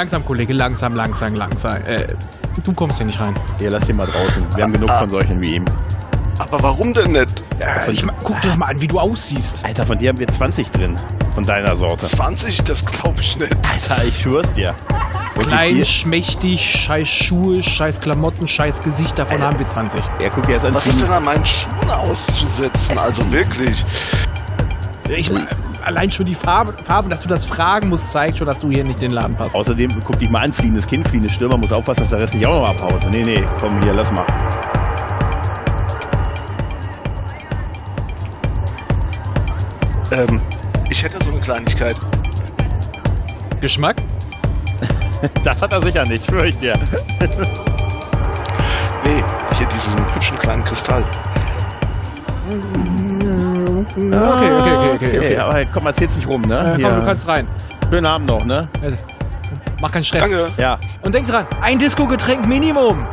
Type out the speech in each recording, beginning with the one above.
Langsam, Kollege, langsam, langsam, langsam. Äh, du kommst hier nicht rein. Hier, lass ihn mal draußen. Wir haben genug Ah. von solchen wie ihm. Aber warum denn nicht? Ja, ich, guck doch mal an, wie du aussiehst. Alter, von dir haben wir 20 drin. Von deiner Sorte. 20? Das glaube ich nicht. Alter, ich schwör's dir. Klein, schmächtig, scheiß Schuhe, scheiß Klamotten, scheiß Gesicht, davon haben wir 20. Ja, guck dir jetzt an. Was ist denn an meinen Schuhen auszusetzen? Also wirklich. Ich ma- allein schon die Farbe, Farben, dass du das fragen musst, zeigt schon, dass du hier nicht in den Laden passt. Außerdem, guck dich mal an, fliehendes Kind, fliehendes Stürmer, muss aufpassen, dass der Rest nicht auch noch abhaut. Nee, nee, komm hier, lass mal. Ähm, ich hätte so eine Kleinigkeit. Geschmack? Das hat er sicher nicht, schwör ich dir. Nee, hier diesen hübschen kleinen Kristall. Okay, okay, okay, okay. okay. Aber komm, erzähl's nicht rum, ne? Äh, komm, du kannst rein. Schönen Abend noch, ne? Äh, Mach keinen Stress. Danke. Ja. Und denk dran, ein Disco-Getränk Minimum.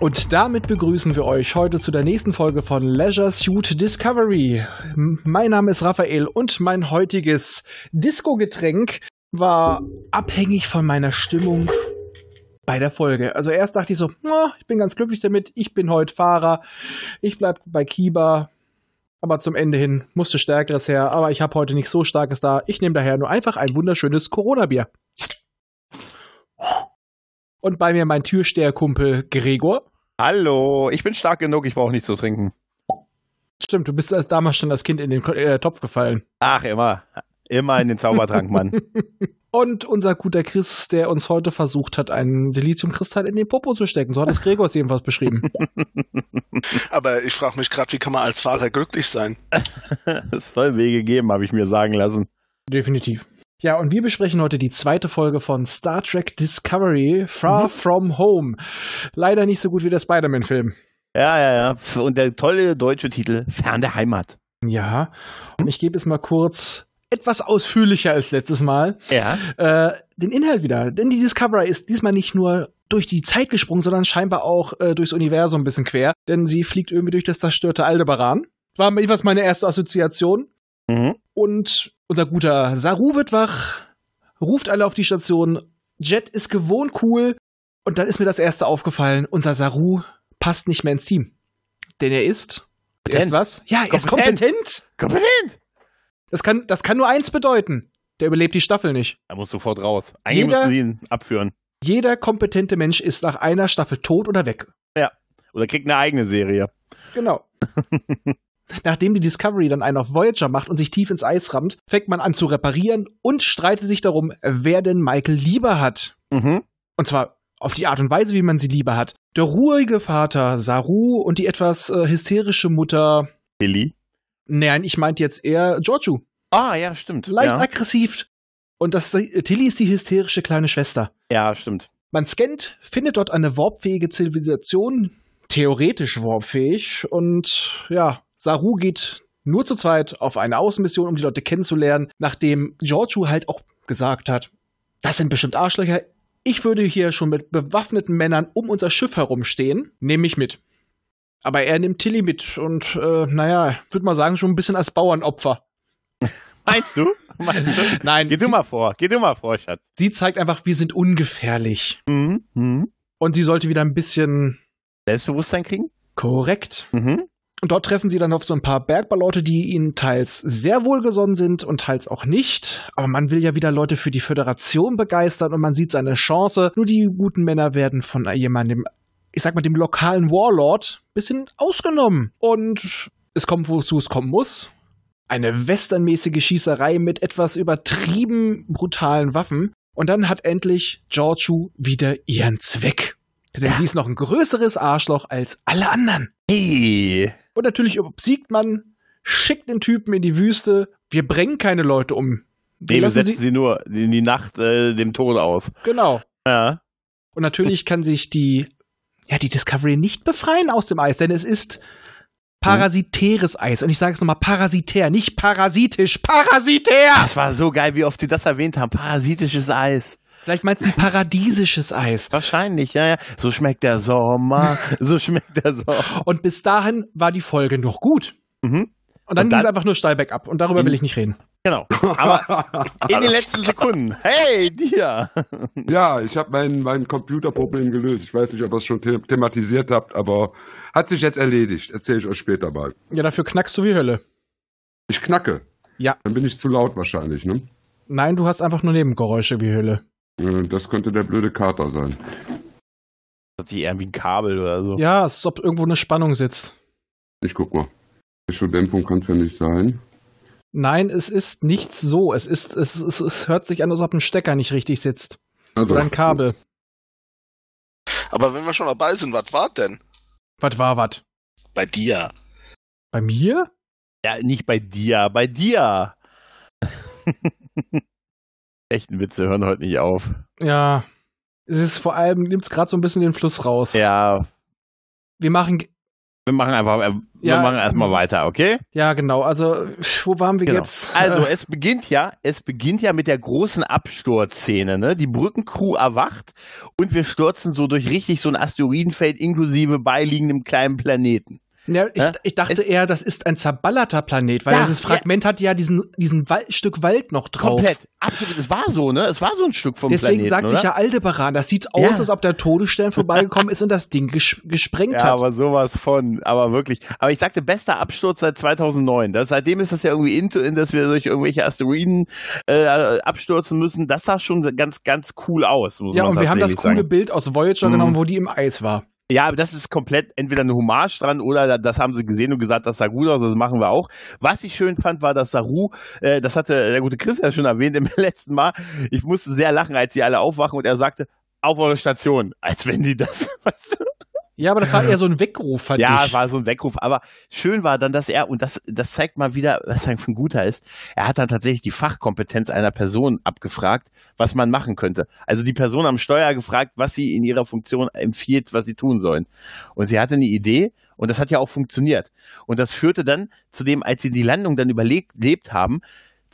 Und damit begrüßen wir euch heute zu der nächsten Folge von Leisure Suit Discovery. Mein Name ist Raphael und mein heutiges Disco-Getränk war abhängig von meiner Stimmung bei der Folge. Also erst dachte ich so, "Na, ich bin ganz glücklich damit, ich bin heute Fahrer, ich bleib bei Kiba, aber zum Ende hin musste Stärkeres her, aber ich habe heute nicht so Starkes da. Ich nehme daher nur einfach ein wunderschönes Corona-Bier. Und bei mir mein Türsteherkumpel Gregor. Hallo, ich bin stark genug, ich brauche nichts zu trinken. Stimmt, du bist als damals schon als Kind in den äh, Topf gefallen. Ach, immer. Immer in den Zaubertrank, Mann. Und unser guter Chris, der uns heute versucht hat, einen Siliziumkristall in den Popo zu stecken. So hat es Gregor es jedenfalls beschrieben. Aber ich frage mich gerade, wie kann man als Fahrer glücklich sein? es soll Wege geben, habe ich mir sagen lassen. Definitiv. Ja, und wir besprechen heute die zweite Folge von Star Trek Discovery, Far Mhm. From Home. Leider nicht so gut wie der Spider-Man-Film. Ja, ja, ja. Und der tolle deutsche Titel, Fern der Heimat. Ja, und ich gebe es mal kurz etwas ausführlicher als letztes Mal. Ja. Äh, den Inhalt wieder. Denn die Discovery ist diesmal nicht nur durch die Zeit gesprungen, sondern scheinbar auch äh, durchs Universum ein bisschen quer. Denn sie fliegt irgendwie durch das zerstörte Aldebaran. War jedenfalls meine erste Assoziation. Mhm. Und unser guter Saru wird wach, ruft alle auf die Station. Jet ist gewohnt cool. Und dann ist mir das erste aufgefallen. Unser Saru passt nicht mehr ins Team. Denn er ist. Er ist Kompetent. was? Ja, er ist Kompetent. kompetent. Das kann, das kann nur eins bedeuten. Der überlebt die Staffel nicht. Er muss sofort raus. Eigentlich Jeder- müssen sie ihn abführen. Jeder kompetente Mensch ist nach einer Staffel tot oder weg. Oder kriegt eine eigene Serie. Genau. Nachdem die Discovery dann einen auf Voyager macht und sich tief ins Eis rammt, fängt man an zu reparieren und streitet sich darum, wer denn Michael lieber hat. Mhm. Und zwar auf die Art und Weise, wie man sie lieber hat. Der ruhige Vater Saru und die etwas äh, hysterische Mutter. Billy. Nein, ich meinte jetzt eher Giorgio. Ah, ja, stimmt. Leicht ja. aggressiv. Und das Tilly ist die hysterische kleine Schwester. ja, stimmt. Man scannt, findet dort eine warpfähige Zivilisation, theoretisch warpfähig, und ja, Saru geht nur zu zweit auf eine Außenmission, um die Leute kennenzulernen, nachdem Giorgio halt auch gesagt hat, das sind bestimmt Arschlöcher, ich würde hier schon mit bewaffneten Männern um unser Schiff herumstehen, nehme mich mit. Aber er nimmt Tilly mit und, äh, naja, würde mal sagen, schon ein bisschen als Bauernopfer. Meinst du? Meinst du? Nein, Geh du mal vor, geh du mal vor, Schatz. sie zeigt einfach, wir sind ungefährlich. Mhm. Mhm. Und sie sollte wieder ein bisschen Selbstbewusstsein kriegen? korrekt Mhm. Und dort treffen sie dann auf so ein paar Bergbauleute, die ihnen teils sehr wohlgesonnen sind und teils auch nicht. Aber man will ja wieder Leute für die Föderation begeistern und man sieht seine Chance. Nur die guten Männer werden von jemandem, ich sag mal, dem lokalen Warlord, bisschen ausgenommen. Und es kommt, wozu es kommen muss. Eine westernmäßige Schießerei mit etwas übertrieben brutalen Waffen. Und dann hat endlich Giorgio wieder ihren Zweck. Denn Ja. sie ist noch ein größeres Arschloch als alle anderen. Hey. Und natürlich obsiegt man, schickt den Typen in die Wüste. Wir bringen keine Leute um. Wir Dem setzen sie nur in die Nacht äh, dem Tod aus. Genau. Ja. Und natürlich kann sich die, ja, die Discovery nicht befreien aus dem Eis, denn es ist parasitäres Eis. Und ich sage es nochmal, parasitär, nicht parasitisch, parasitär! Das war so geil, wie oft sie das erwähnt haben. Parasitisches Eis. Vielleicht meinst du paradiesisches Eis. Wahrscheinlich, ja, ja. So schmeckt der Sommer. so schmeckt der Sommer. Und bis dahin war die Folge noch gut. Mhm. Und dann Und ging es dann- einfach nur steil bergab. Und darüber will ich nicht reden. Genau. Aber in den letzten Sekunden. Hey, dir! Ja, ich habe mein, mein Computerproblem gelöst. Ich weiß nicht, ob ihr es schon the thematisiert habt, aber hat sich jetzt erledigt. Erzähle ich euch später mal. Ja, dafür knackst du wie Hölle. Ich knacke. Ja. Dann bin ich zu laut wahrscheinlich, ne? Nein, du hast einfach nur Nebengeräusche wie Hölle. Das könnte der blöde Kater sein. Das ist irgendwie ein Kabel oder so. Ja, es ist, ob irgendwo eine Spannung sitzt. Ich guck mal. Echo-Dämpfung kann es ja nicht sein. Nein, es ist nicht so. Es ist, es, es, es hört sich an, als ob ein Stecker nicht richtig sitzt. Also, Oder ein Kabel. Aber wenn wir schon dabei sind, was war denn? Was war was? Bei dir. Bei mir? Ja, nicht bei dir, bei dir. Echten Witze hören heute nicht auf. Ja. Es ist vor allem, nimmt es gerade so ein bisschen den Fluss raus. Ja, Wir machen, wir machen einfach, äh, wir Ja. machen erstmal weiter, okay? ja genau, also wo waren wir Genau. jetzt? Also Äh, es beginnt ja, es beginnt ja mit der großen Absturzszene, ne? Die Brückencrew erwacht und wir stürzen so durch richtig so ein Asteroidenfeld inklusive beiliegendem kleinen Planeten. Ja, ich, Hä? ich dachte eher, das ist ein zerballerter Planet, weil Ja, dieses Fragment hat ja diesen, diesen Wal Stück Wald noch drauf. Komplett, absolut. Es war so, ne? Es war so ein Stück vom Deswegen Planeten, sagte oder? ich ja Aldebaran, das sieht aus, Ja. als ob der Todesstern vorbeigekommen ist und das Ding ges gesprengt Ja, hat. aber sowas von, aber wirklich. Aber ich sagte, bester Absturz seit 2009. Das, seitdem ist das ja irgendwie into, in, dass wir durch irgendwelche Asteroiden äh, abstürzen müssen. Das sah schon ganz, ganz cool aus. Muss ja, man und wir haben das coole sagen. Bild aus Voyager Mhm. genommen, wo die im Eis war. Ja, aber das ist komplett entweder eine Hommage dran oder das haben sie gesehen und gesagt, das sah gut aus, das machen wir auch. Was ich schön fand, war, dass Saru, äh, das hatte der gute Chris ja schon erwähnt im letzten Mal, ich musste sehr lachen, als sie alle aufwachen und er sagte, auf eure Station, als wenn die das, weißt du? Ja, aber das war eher so ein Weckruf, fand Ja, ich. es war so ein Weckruf. Aber schön war dann, dass er, und das, das zeigt mal wieder, was er für ein Guter ist, er hat dann tatsächlich die Fachkompetenz einer Person abgefragt, was man machen könnte. Also die Person am Steuer gefragt, was sie in ihrer Funktion empfiehlt, was sie tun sollen. Und sie hatte eine Idee und das hat ja auch funktioniert. Und das führte dann zu dem, als sie die Landung dann überlebt haben,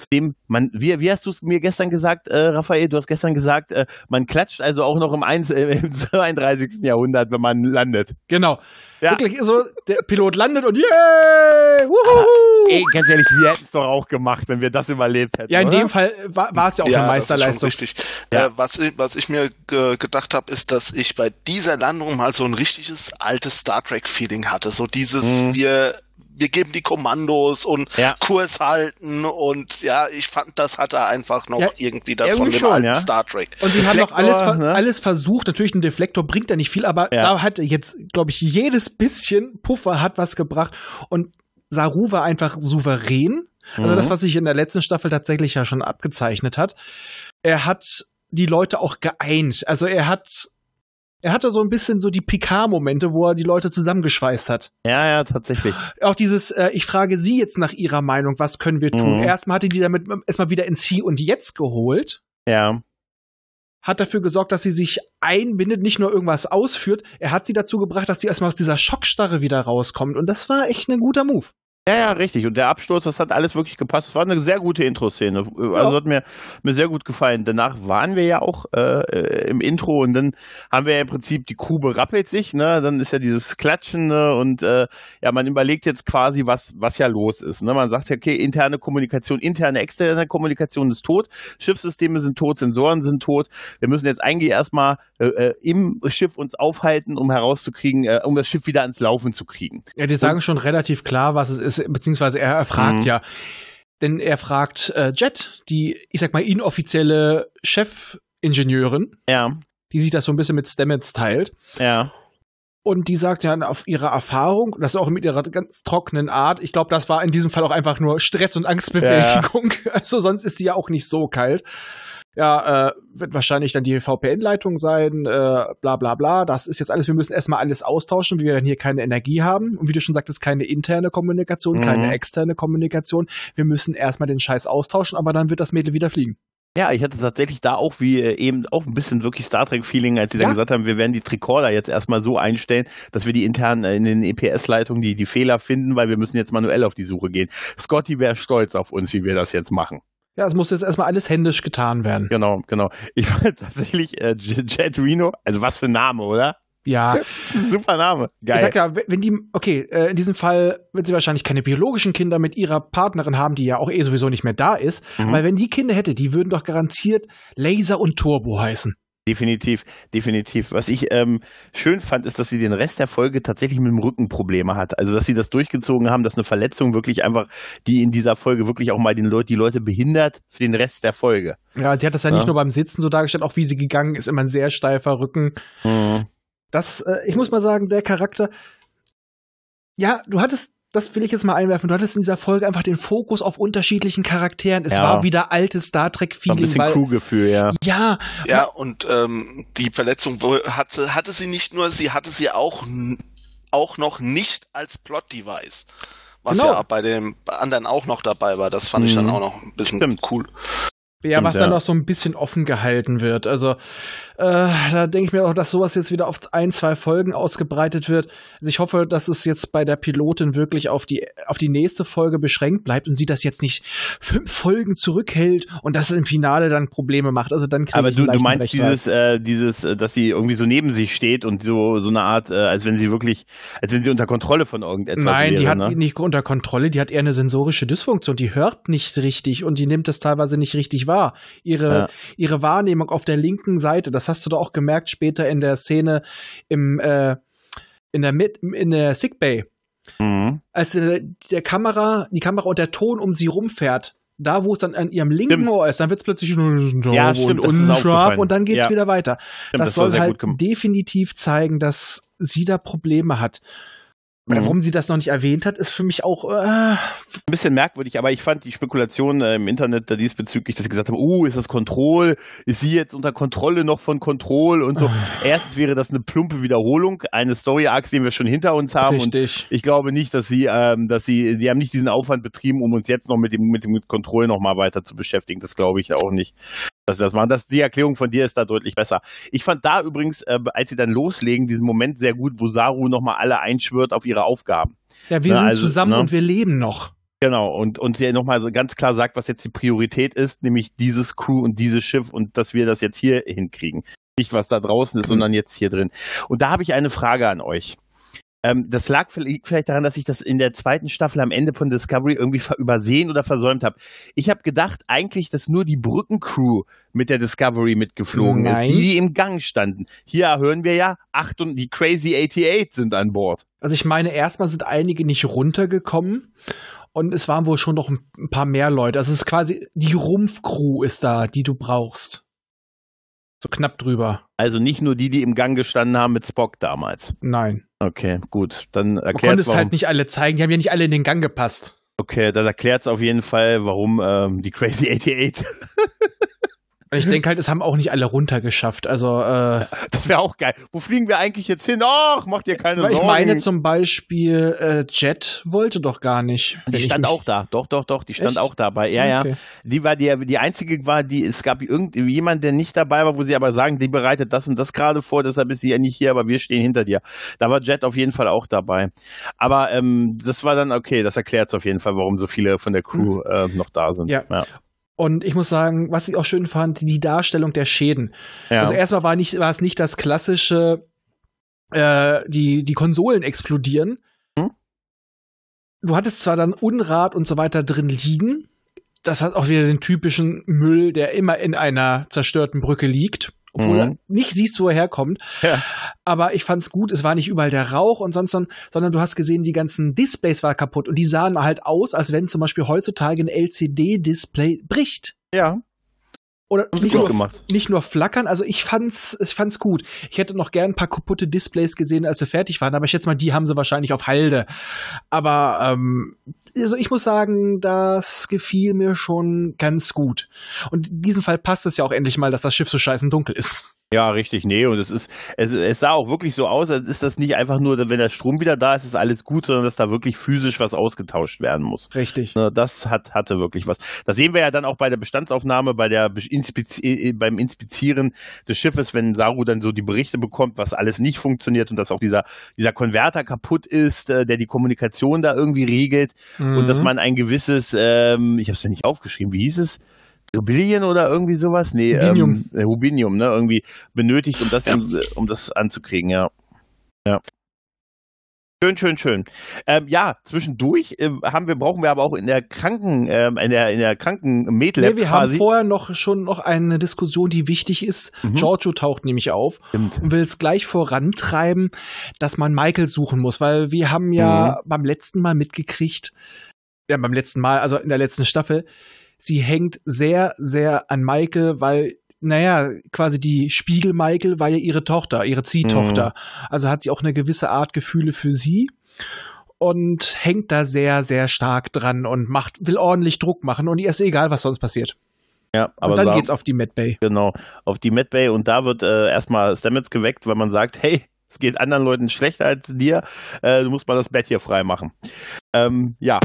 zu dem man, wie, wie hast du es mir gestern gesagt, äh, Raphael, du hast gestern gesagt, äh, man klatscht also auch noch im, 1, äh, im 32. Jahrhundert, wenn man landet. Genau. Ja. Wirklich so, der Pilot landet und yay! Wuhuhu! Ey, ganz ehrlich, wir hätten es doch auch gemacht, wenn wir das überlebt hätten. ja, in oder? dem Fall war, es ja auch eine das ist Meisterleistung. schon richtig. Ja. Äh, was, ich, was ich mir ge gedacht habe, ist, dass ich bei dieser Landung mal so ein richtiges altes Star Trek Feeling hatte. So dieses, Mhm. wir wir geben die Kommandos und Ja. Kurs halten und ja, ich fand, das hatte einfach noch Ja, irgendwie das irgendwie von dem schon, alten ja. Star Trek. Und sie haben Deflektor, alles, ne? alles versucht. Natürlich, ein Deflektor bringt ja nicht viel, aber Ja. da hat jetzt, glaube ich, jedes bisschen Puffer hat was gebracht. Und Saru war einfach souverän. Also Mhm. das, was sich in der letzten Staffel tatsächlich ja schon abgezeichnet hat. Er hat die Leute auch geeint. Also er hat, er hatte so ein bisschen so die Picard-Momente, wo er die Leute zusammengeschweißt hat. Ja, ja, tatsächlich. Auch dieses, äh, ich frage Sie jetzt nach Ihrer Meinung, was können wir tun? Mhm. Erstmal hatte die damit erstmal wieder ins Hier und Jetzt geholt Ja. hat dafür gesorgt, dass sie sich einbindet, nicht nur irgendwas ausführt. Er hat sie dazu gebracht, dass sie erstmal aus dieser Schockstarre wieder rauskommt. Und das war echt ein guter Move. Ja, ja, richtig. Und der Absturz, das hat alles wirklich gepasst. Es war eine sehr gute Intro-Szene. Also Ja. hat mir, mir sehr gut gefallen. Danach waren wir ja auch äh, äh, im Intro und dann haben wir ja im Prinzip, die Kuh berappelt sich, ne? Dann ist ja dieses Klatschen, ne? Und äh, ja, man überlegt jetzt quasi, was, was ja los ist. Ne? Man sagt ja, okay, interne Kommunikation, interne, externe Kommunikation ist tot, Schiffssysteme sind tot, Sensoren sind tot. Wir müssen jetzt eigentlich erstmal äh, äh, im Schiff uns aufhalten, um herauszukriegen, äh, um das Schiff wieder ans Laufen zu kriegen. Ja, die sagen schon relativ klar, was es ist, beziehungsweise er, er fragt Mhm. ja. Denn er fragt äh, Jet, die, ich sag mal, inoffizielle Chefingenieurin, Ja, die sich das so ein bisschen mit Stamets teilt. ja. Und die sagt ja auf ihre Erfahrung, das auch mit ihrer ganz trockenen Art, ich glaube, das war in diesem Fall auch einfach nur Stress und Angstbewältigung. Also sonst ist sie ja auch nicht so kalt. Ja, äh, wird wahrscheinlich dann die VPN-Leitung sein, äh, bla bla bla. Das ist jetzt alles, wir müssen erstmal alles austauschen, wir werden hier keine Energie haben. Und wie du schon sagtest, keine interne Kommunikation, Mhm. keine externe Kommunikation. Wir müssen erstmal den Scheiß austauschen, aber dann wird das Mädel wieder fliegen. Ja, ich hatte tatsächlich da auch wie äh, eben auch ein bisschen wirklich Star Trek-Feeling, als sie Ja. dann gesagt haben, wir werden die Tricorder jetzt erstmal so einstellen, dass wir die internen äh, in den EPS-Leitungen die, die Fehler finden, weil wir müssen jetzt manuell auf die Suche gehen. Scotty wäre stolz auf uns, wie wir das jetzt machen. Ja, es muss jetzt erstmal alles händisch getan werden. Genau, genau. Ich fand tatsächlich äh, Jet Reno, also was für ein Name, oder? Ja. Super Name. Geil. Ich sag ja, wenn die, okay, äh, in diesem Fall wird sie wahrscheinlich keine biologischen Kinder mit ihrer Partnerin haben, die ja auch eh sowieso nicht mehr da ist. Mhm. Weil wenn die Kinder hätte, die würden doch garantiert Laser und Turbo heißen. Definitiv, definitiv. Was ich ähm, schön fand, ist, dass sie den Rest der Folge tatsächlich mit dem Rücken Probleme hat. Also, dass sie das durchgezogen haben, dass eine Verletzung wirklich einfach, die in dieser Folge wirklich auch mal den Leut die Leute behindert für den Rest der Folge. Ja, die hat das ja, Ja. nicht nur beim Sitzen so dargestellt, auch wie sie gegangen ist, immer ein sehr steifer Rücken. Mhm. Das, äh, ich muss mal sagen, der Charakter. Ja, du hattest, das will ich jetzt mal einwerfen, du hattest in dieser Folge einfach den Fokus auf unterschiedlichen Charakteren. Es Ja. war wieder altes Star So ein Trek-Feeling, bisschen. Crew-Gefühl, ja. Ja, Ja, und ähm, die Verletzung hatte, hatte sie nicht nur, sie hatte sie auch, auch noch nicht als Plot-Device. Was Genau. ja bei dem anderen auch noch dabei war. Das fand ich dann Mhm. auch noch ein bisschen Stimmt. cool. Ja, Stimmt, was dann ja. noch so ein bisschen offen gehalten wird. Also, äh, da denke ich mir auch, dass sowas jetzt wieder auf ein, zwei Folgen ausgebreitet wird. Also ich hoffe, dass es jetzt bei der Pilotin wirklich auf die, auf die nächste Folge beschränkt bleibt und sie das jetzt nicht fünf Folgen zurückhält und dass es im Finale dann Probleme macht. Also dann Aber du, du meinst Rechtsstreit. dieses, äh, dieses, äh, dass sie irgendwie so neben sich steht und so, so eine Art, äh, als wenn sie wirklich, als wenn sie unter Kontrolle von irgendetwas Nein, wäre, die hat ne? ihn nicht unter Kontrolle, die hat eher eine sensorische Dysfunktion, die hört nicht richtig und die nimmt es teilweise nicht richtig wahr. Ihre, Ja. ihre Wahrnehmung auf der linken Seite, das hast du doch auch gemerkt später in der Szene im, äh, in der Mit in der Sickbay, Mhm. als der, der Kamera, die Kamera und der Ton um sie rumfährt. Da, wo es dann an ihrem linken Stimmt. Ohr ist, dann wird es plötzlich nur Ja, und stimmt, das ist unscharf und dann geht's Ja. wieder weiter. Stimmt, das, war soll halt definitiv zeigen, dass sie da Probleme hat. Mhm. Warum sie das noch nicht erwähnt hat, ist für mich auch äh, Ein bisschen merkwürdig, aber ich fand die Spekulation äh, im Internet da diesbezüglich, dass sie gesagt haben, oh, ist das Control? Ist sie jetzt unter Kontrolle noch von Control und so? Ah. Erstens wäre das eine plumpe Wiederholung eines Story-Arcs, den wir schon hinter uns haben und richtig. ich glaube nicht, dass sie, ähm, dass sie, die haben nicht diesen Aufwand betrieben, um uns jetzt noch mit dem, mit dem Control noch mal weiter zu beschäftigen. Das glaube ich auch nicht, dass sie das machen. Das, die Erklärung von dir ist da deutlich besser. Ich fand da übrigens, äh, als sie dann loslegen, diesen Moment sehr gut, wo Saru noch mal alle einschwört auf ihre Aufgaben. Ja, wir Ja, sind also, zusammen ne? und wir leben noch. Genau, und, und sie nochmal ganz klar sagt, was jetzt die Priorität ist, nämlich dieses Crew und dieses Schiff und dass wir das jetzt hier hinkriegen. Nicht, was da draußen ist, sondern jetzt hier drin. Und da habe ich eine Frage an euch. Ähm, das lag vielleicht daran, dass ich das in der zweiten Staffel am Ende von Discovery irgendwie übersehen oder versäumt habe. Ich habe gedacht eigentlich, dass nur die Brückencrew mit der Discovery mitgeflogen Nein. ist, die, die im Gang standen. Hier hören wir ja, acht und die Crazy 88 sind an Bord. Also ich meine, erstmal sind einige nicht runtergekommen und es waren wohl schon noch ein ein paar mehr Leute. Also es ist quasi, die Rumpfcrew ist da, die du brauchst. So knapp drüber. Also nicht nur die, die im Gang gestanden haben mit Spock damals. Nein. Okay, gut. Dann erklärt konnte es es halt nicht alle zeigen. Die haben ja nicht alle in den Gang gepasst. Okay, das erklärt es auf jeden Fall, warum ähm, die Crazy 88. Und ich denke halt, es haben auch nicht alle runtergeschafft. Also, äh, Das wäre auch geil. Wo fliegen wir eigentlich jetzt hin? Ach, macht dir keine weil ich Sorgen. meine zum Beispiel, äh, Jet wollte doch gar nicht. die stand auch da. Doch, doch, doch. Die stand Echt? auch dabei. Ja, ja. Okay. Die war die, die einzige war, die, es gab irgendjemand, der nicht dabei war, wo sie aber sagen, die bereitet das und das gerade vor, deshalb ist sie ja nicht hier, aber wir stehen hinter dir. Da war Jet auf jeden Fall auch dabei. Aber ähm, das war dann okay, das erklärt es auf jeden Fall, warum so viele von der Crew äh, noch da sind. Ja. ja. Und ich muss sagen, was ich auch schön fand, die Darstellung der Schäden. ja. Also erstmal war, nicht, war es nicht das klassische, äh, die, die Konsolen explodieren. Hm? Du hattest zwar dann Unrat und so weiter drin liegen. Das hat auch wieder den typischen Müll, der immer in einer zerstörten Brücke liegt. Obwohl Mhm. du nicht siehst, wo er herkommt. Ja. Aber ich fand's gut, es war nicht überall der Rauch und sonst, sondern du hast gesehen, die ganzen Displays waren kaputt und die sahen halt aus, als wenn zum Beispiel heutzutage ein LCD-Display bricht. ja. Oder nicht nur, gemacht. nicht nur flackern, also ich fand's, ich fand's gut. Ich hätte noch gern ein paar kaputte Displays gesehen, als sie fertig waren, aber ich schätze mal, die haben sie wahrscheinlich auf Halde. Aber ähm, also ich muss sagen, das gefiel mir schon ganz gut. Und in diesem Fall passt es ja auch endlich mal, dass das Schiff so scheißen dunkel ist. Ja, richtig, nee, und es ist, es, es sah auch wirklich so aus, als ist das nicht einfach nur, wenn der Strom wieder da ist, ist alles gut, sondern dass da wirklich physisch was ausgetauscht werden muss. Richtig. Ne, Das hat, hatte wirklich was. Das sehen wir ja dann auch bei der Bestandsaufnahme, bei der Be- Inspizi äh, beim Inspizieren des Schiffes, wenn Saru dann so die Berichte bekommt, was alles nicht funktioniert und dass auch dieser, dieser Konverter kaputt ist, äh, der die Kommunikation da irgendwie regelt und dass Mhm. man ein gewisses, ähm, ich habe es ja nicht aufgeschrieben, wie hieß es? Rebellion oder irgendwie sowas? Nee, Rubinium. Ähm, äh, Rubinium, ne? Irgendwie benötigt, um das, Ja. äh, um das anzukriegen, ja. Schön, schön, schön. Ähm, ja, zwischendurch äh, haben wir, brauchen wir aber auch in der Kranken, ähm, in der, in der Kranken nee, wir haben vorher noch schon noch eine Diskussion, die wichtig ist. Mhm. Giorgio taucht nämlich auf Stimmt. und will es gleich vorantreiben, dass man Michael suchen muss, weil wir haben ja mhm. beim letzten Mal mitgekriegt, ja, beim letzten Mal, also in der letzten Staffel, sie hängt sehr, sehr an Michael, weil naja, quasi die Spiegel Michael war ja ihre Tochter, ihre Ziehtochter. Mhm. Also hat sie auch eine gewisse Art Gefühle für sie und hängt da sehr, sehr stark dran und macht, will ordentlich Druck machen und ihr ist egal, was sonst passiert. Ja, aber und dann geht's auf die Medbay. Genau, auf die Medbay und da wird äh, erstmal Stamets geweckt, weil man sagt, hey, es geht anderen Leuten schlechter als dir, äh, du musst mal das Bett hier frei machen. Ähm, ja,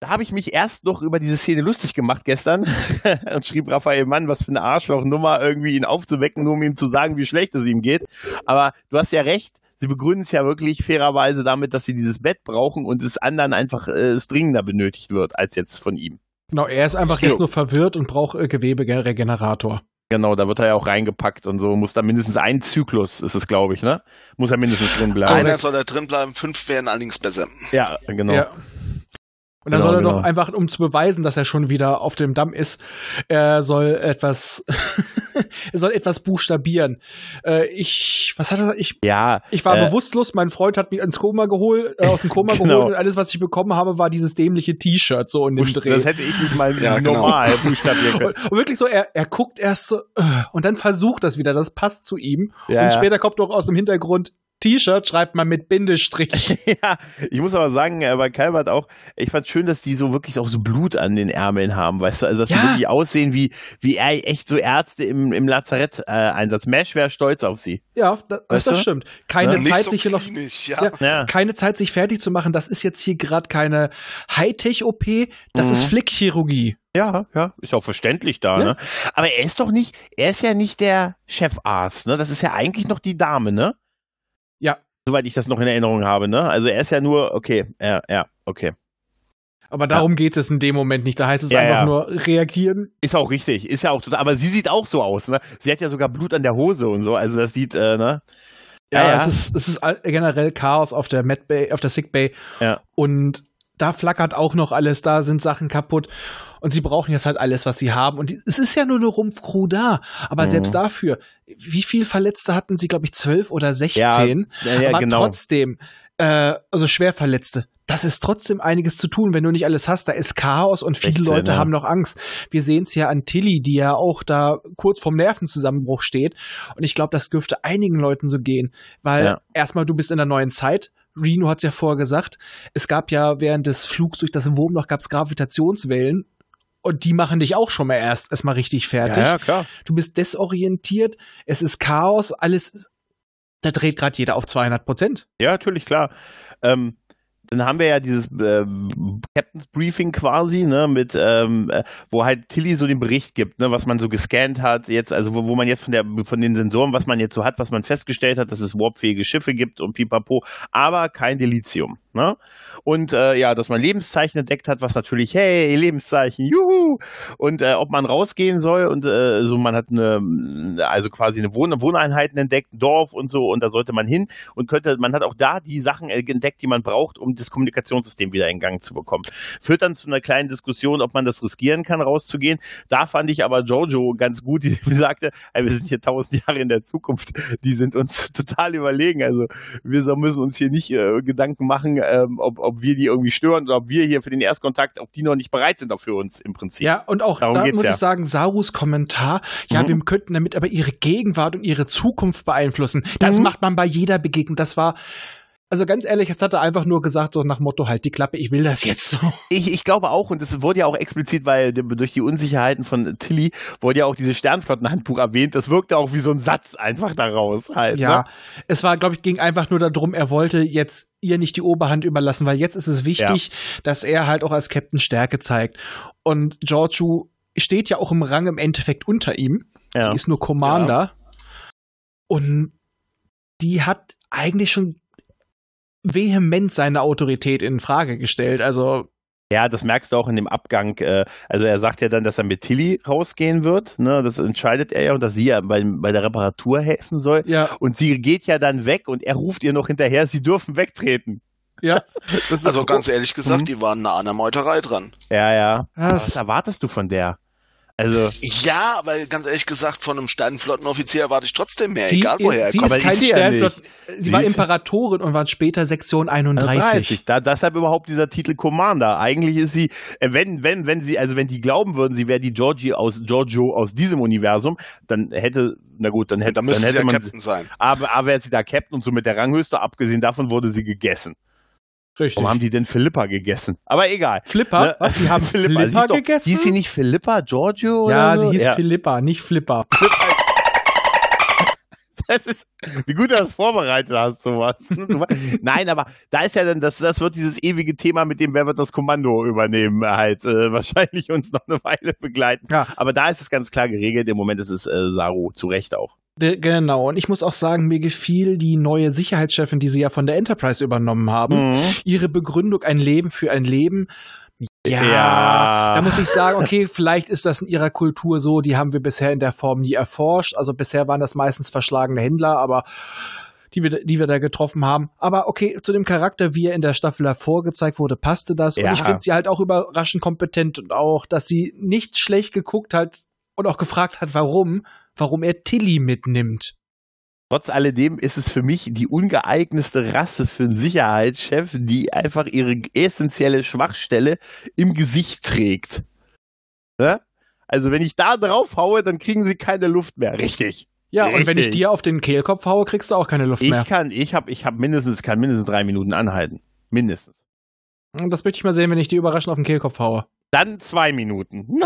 da habe ich mich erst noch über diese Szene lustig gemacht gestern und schrieb Raphael Mann, was für eine Arschlochnummer, irgendwie ihn aufzuwecken, nur um ihm zu sagen, wie schlecht es ihm geht. Aber du hast ja recht, sie begründen es ja wirklich fairerweise damit, dass sie dieses Bett brauchen und es anderen einfach äh, es dringender benötigt wird, als jetzt von ihm. Genau, er ist einfach jetzt nur verwirrt und braucht äh, Geweberegenerator. Genau, da wird er ja auch reingepackt und so. Muss da mindestens ein Zyklus, ist es, glaube ich, ne? Muss er mindestens drin bleiben. Einer soll da drin bleiben, fünf wären allerdings besser. Ja, genau. Ja. Und dann genau, soll er genau. doch einfach, um zu beweisen, dass er schon wieder auf dem Damm ist, er soll etwas, er soll etwas buchstabieren. Äh, ich, was hat er gesagt? Ich, ja, ich war äh, bewusstlos, mein Freund hat mich ins Koma geholt, äh, aus dem Koma genau. geholt und alles, was ich bekommen habe, war dieses dämliche T-Shirt so in dem Dreh. Das hätte ich nicht mal ja, genau. normal buchstabieren können. Und, und, wirklich so, er, er guckt erst so, äh, und dann versucht das wieder, das passt zu ihm. Ja, und später kommt doch aus dem Hintergrund, T-Shirt schreibt man mit Bindestrich. ja, ich muss aber sagen, äh, bei Calvert auch, ich fand schön, dass die so wirklich auch so Blut an den Ärmeln haben, weißt du, also dass ja. die wirklich aussehen wie, wie echt so Ärzte im, im Lazarett-Einsatz. Äh, Mesh wäre stolz auf sie. Ja, das, das, das stimmt. Keine ja? Zeit, so sich hier noch, ja. Ja, keine Zeit, sich fertig zu machen. Das ist jetzt hier gerade keine Hightech-OP, das mhm. ist Flickchirurgie. Ja, ja, ist auch verständlich da, ne? Aber er ist doch nicht, er ist ja nicht der Chefarzt, ne? Das ist ja eigentlich noch die Dame, ne? Soweit ich das noch in Erinnerung habe, ne? Also er ist ja nur, okay, ja, ja, okay. Aber darum ja. geht es in dem Moment nicht. Da heißt es ja, einfach ja. nur reagieren. Ist auch richtig, ist ja auch total. Aber sie sieht auch so aus, ne? Sie hat ja sogar Blut an der Hose und so. Also das sieht, äh, ne? Ja, ja, Es, ist, es ist generell Chaos auf der Med Bay, auf der Sick Bay. Ja. Und da flackert auch noch alles, da sind Sachen kaputt und sie brauchen jetzt halt alles, was sie haben. Und es ist ja nur eine Rumpfcrew da, aber mhm. selbst dafür, wie viel Verletzte hatten sie, glaube ich, zwölf oder sechzehn? Ja, ja, aber genau. trotzdem, äh, also Schwerverletzte. Das ist trotzdem einiges zu tun, wenn du nicht alles hast. Da ist Chaos und viele 16, Leute ja. haben noch Angst. Wir sehen es ja an Tilly, die ja auch da kurz vorm Nervenzusammenbruch steht. Und ich glaube, das dürfte einigen Leuten so gehen, weil ja. erstmal du bist in der neuen Zeit. Reno hat es ja vorher gesagt. Es gab ja während des Flugs durch das Wurmloch gab es Gravitationswellen und die machen dich auch schon mal erst erstmal richtig fertig. Ja, ja, klar. Du bist desorientiert, es ist Chaos, alles, da dreht gerade jeder auf 200 Prozent. Ja, natürlich, klar. Ähm, dann haben wir ja dieses äh, Captain's Briefing quasi, ne, mit, ähm, äh, wo halt Tilly so den Bericht gibt, ne, was man so gescannt hat, jetzt, also wo, wo man jetzt von der, von den Sensoren, was man jetzt so hat, was man festgestellt hat, dass es warpfähige Schiffe gibt und pipapo, aber kein Delizium. Ne? Und äh, ja, dass man Lebenszeichen entdeckt hat, was natürlich, hey, Lebenszeichen, juhu! Und äh, ob man rausgehen soll und äh, so, man hat eine, also quasi eine Wohn Wohneinheiten entdeckt, ein Dorf und so, und da sollte man hin und könnte, man hat auch da die Sachen entdeckt, die man braucht, um das Kommunikationssystem wieder in Gang zu bekommen. Führt dann zu einer kleinen Diskussion, ob man das riskieren kann, rauszugehen. Da fand ich aber Jojo ganz gut, die sagte, ey, wir sind hier tausend Jahre in der Zukunft, die sind uns total überlegen. Also wir müssen uns hier nicht äh, Gedanken machen, ähm, ob, ob wir die irgendwie stören oder ob wir hier für den Erstkontakt, ob die noch nicht bereit sind auch für uns im Prinzip. Ja, und auch Darum da muss ja. ich sagen, Sarus Kommentar, ja, mhm. wir könnten damit aber ihre Gegenwart und ihre Zukunft beeinflussen. Das mhm. macht man bei jeder Begegnung. Das war also ganz ehrlich, jetzt hat er einfach nur gesagt, so nach Motto, halt die Klappe, ich will das jetzt so. Ich, ich glaube auch, und es wurde ja auch explizit, weil durch die Unsicherheiten von Tilly wurde ja auch dieses Sternflottenhandbuch erwähnt. Das wirkte auch wie so ein Satz einfach daraus halt. Ja, ne? es war, glaube ich, ging einfach nur darum, er wollte jetzt ihr nicht die Oberhand überlassen, weil jetzt ist es wichtig, ja. dass er halt auch als Captain Stärke zeigt. Und Giorgio steht ja auch im Rang im Endeffekt unter ihm. Ja. Sie ist nur Commander. Ja. Und die hat eigentlich schon vehement seine Autorität in Frage gestellt. Also Ja, das merkst du auch in dem Abgang. Äh, also er sagt ja dann, dass er mit Tilly rausgehen wird. Ne? Das entscheidet er ja und dass sie ja bei, bei der Reparatur helfen soll. Ja. Und sie geht ja dann weg und er ruft ihr noch hinterher, sie dürfen wegtreten. Ja. Das ist Also ganz ehrlich gesagt, Mhm. die waren nah an der Meuterei dran. Ja, ja. Das- Was erwartest du von der? Also, Ja, aber ganz ehrlich gesagt, von einem Sternenflottenoffizier erwarte ich trotzdem mehr, Sie, egal woher er sie kommt. ist kein ist sie ja. Sie, Sie war ist- Imperatorin und war später Sektion 31. 30. Da, deshalb überhaupt dieser Titel Commander. Eigentlich ist sie, äh, wenn, wenn, wenn sie, also wenn die glauben würden, sie wäre die Georgie aus, Giorgio aus diesem Universum, dann hätte, na gut, dann hätte, dann sie hätte ja man, Captain sein. aber, aber wäre sie da Captain und somit der Ranghöchste, abgesehen davon wurde sie gegessen. Richtig. Warum haben die denn Philippa gegessen? Aber egal. Flipper? Ne? Was? Sie haben Sie ist doch, gegessen? Hieß sie nicht Philippa, Giorgio? ja, oder so? sie hieß ja. Philippa, nicht Flipper. Das ist, wie gut du das vorbereitet hast, sowas. Nein, aber da ist ja dann, das, das wird dieses ewige Thema mit dem, wer wird das Kommando übernehmen, halt äh, wahrscheinlich uns noch eine Weile begleiten. Ja. Aber da ist es ganz klar geregelt. Im Moment ist es äh, Saru, zu Recht auch. Genau, und ich muss auch sagen, mir gefiel die neue Sicherheitschefin, die sie ja von der Enterprise übernommen haben. Mhm. Ihre Begründung, ein Leben für ein Leben. Ja, Ja. da muss ich sagen, okay, vielleicht ist das in ihrer Kultur so, die haben wir bisher in der Form nie erforscht. Also bisher waren das meistens verschlagene Händler, aber die wir, die wir da getroffen haben. Aber okay, zu dem Charakter, wie er in der Staffel hervor gezeigt wurde, passte das. Ja. Und ich finde sie halt auch überraschend kompetent und auch, dass sie nicht schlecht geguckt hat und auch gefragt hat, warum, warum er Tilly mitnimmt. Trotz alledem ist es für mich die ungeeignetste Rasse für einen Sicherheitschef, die einfach ihre essentielle Schwachstelle im Gesicht trägt. Ne? Also wenn ich da drauf haue, dann kriegen sie keine Luft mehr. Richtig. Ja, und wenn ich Richtig. dir auf den Kehlkopf haue, kriegst du auch keine Luft Ich mehr. kann, ich habe, ich habe mindestens, kann mindestens drei Minuten anhalten. Mindestens. Das möchte ich mal sehen, wenn ich dir überraschend auf den Kehlkopf haue. Dann zwei Minuten.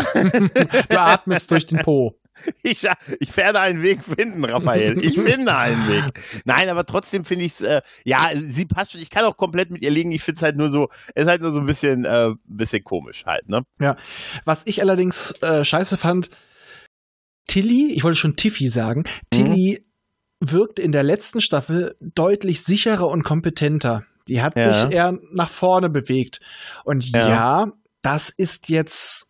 Du atmest durch den Po. Ich, ich werde einen Weg finden, Raphael. Ich finde einen Weg. Nein, aber trotzdem finde ich es, äh, ja, sie passt schon. Ich kann auch komplett mit ihr liegen. Ich finde es halt nur so, es ist halt nur so ein bisschen, äh, bisschen komisch halt, ne? Was ich allerdings äh, scheiße fand, Tilly, ich wollte schon Tiffy sagen, Tilly wirkt in der letzten Staffel deutlich sicherer und kompetenter. Die hat Ja. sich eher nach vorne bewegt. Und Ja. ja, das ist jetzt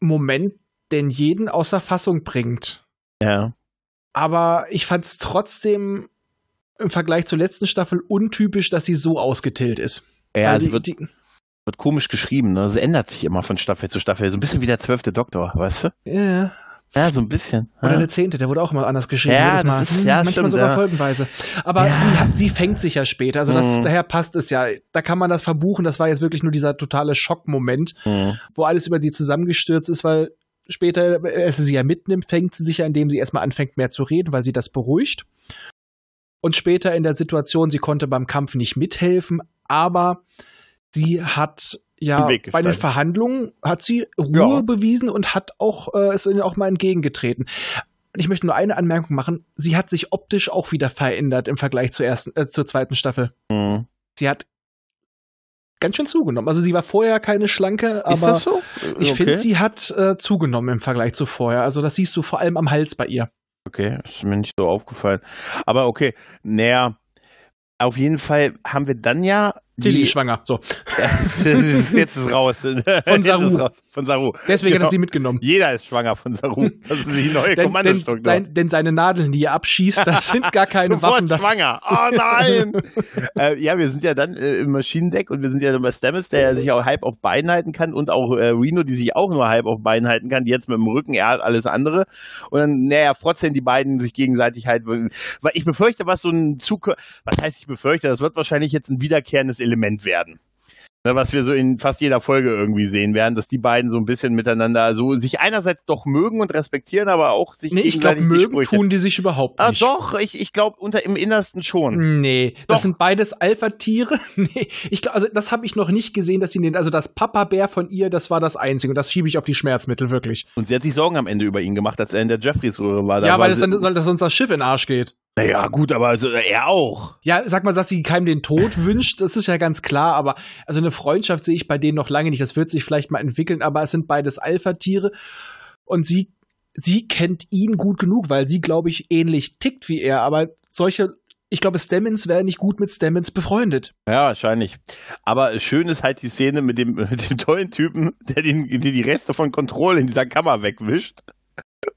Moment, den jeden außer Fassung bringt. Ja. Aber ich fand es trotzdem im Vergleich zur letzten Staffel untypisch, dass sie so ausgetillt ist. Ja, Weil es die, wird, die, wird komisch geschrieben, ne? Es ändert sich immer von Staffel zu Staffel. So ein bisschen wie der zwölfte Doktor, weißt du? ja. Ja, so ein bisschen. Oder ja. der zehnte, der wurde auch immer anders geschrieben. Ja, Mal. das ist- Hm, ja, manchmal stimmt, sogar ja. folgenweise. Aber Ja. sie, sie fängt sich ja später. Also das, Mhm. daher passt es ja. Da kann man das verbuchen. Das war jetzt wirklich nur dieser totale Schockmoment, Mhm. wo alles über sie zusammengestürzt ist, weil später, als sie sie ja mitnimmt, fängt sie sich ja, indem sie erstmal anfängt, mehr zu reden, weil sie das beruhigt. Und später in der Situation, sie konnte beim Kampf nicht mithelfen, aber sie hat ja bei den. Verhandlungen hat sie Ruhe Ja. bewiesen und hat auch äh, ist ihnen auch mal entgegengetreten. Ich möchte nur eine Anmerkung machen. Sie hat sich optisch auch wieder verändert im Vergleich zur ersten, äh, zur zweiten Staffel. Mhm. Sie hat ganz schön zugenommen. Also sie war vorher keine schlanke, Ist aber das so? ich Okay. finde, sie hat äh, zugenommen im Vergleich zu vorher. Also das siehst du vor allem am Hals bei ihr. Okay, ist mir nicht so aufgefallen. Aber okay, naja, auf jeden Fall haben wir dann ja Tilly die, ist schwanger. So. ist, jetzt ist raus. Von Saru. Ist raus. Von Saru. Deswegen hat Genau. er sie mitgenommen. Jeder ist schwanger von Saru. Das ist die neue Denn, denn, sein, denn seine Nadeln, die er abschießt, das sind gar keine Waffen. Das, schwanger. Oh nein! äh, ja, wir sind ja dann äh, im Maschinendeck und wir sind ja dann bei Stamets, der ja sich auch halb auf Beinen halten kann und auch äh, Reno, die sich auch nur halb auf Beinen halten kann, die jetzt mit dem Rücken, er hat alles andere. Und dann, naja, frotzen die beiden sich gegenseitig halt. Weil ich befürchte, was so ein Zug, was heißt ich befürchte, das wird wahrscheinlich jetzt ein wiederkehrendes Element werden. Ne, was wir so in fast jeder Folge irgendwie sehen werden, dass die beiden so ein bisschen miteinander so sich einerseits doch mögen und respektieren, aber auch sich nee, ich glaube, mögen Sprüche- tun die sich überhaupt Ah, nicht. doch, ich, ich glaube unter im Innersten schon. Nee, Doch. das sind beides Alpha-Tiere. Nee, ich glaube, also das habe ich noch nicht gesehen, dass sie den, also das Papa-Bär von ihr, das war das einzige und das schiebe ich auf die Schmerzmittel wirklich. Und sie hat sich Sorgen am Ende über ihn gemacht, als er in der Jeffreys-Röhre war. Da ja, war weil das dann, soll, dass uns das Schiff in den Arsch geht. Naja, gut, aber also, er auch. Ja, sag mal, dass sie keinem den Tod wünscht, das ist ja ganz klar, aber also eine Freundschaft sehe ich bei denen noch lange nicht. Das wird sich vielleicht mal entwickeln, aber es sind beides Alpha-Tiere und sie, sie kennt ihn gut genug, weil sie, glaube ich, ähnlich tickt wie er, aber solche ich glaube, Stemmons wäre nicht gut mit Stemmons befreundet. Ja, wahrscheinlich. Aber schön ist halt die Szene mit dem, mit dem tollen Typen, der, den, der die Reste von Control in dieser Kammer wegwischt.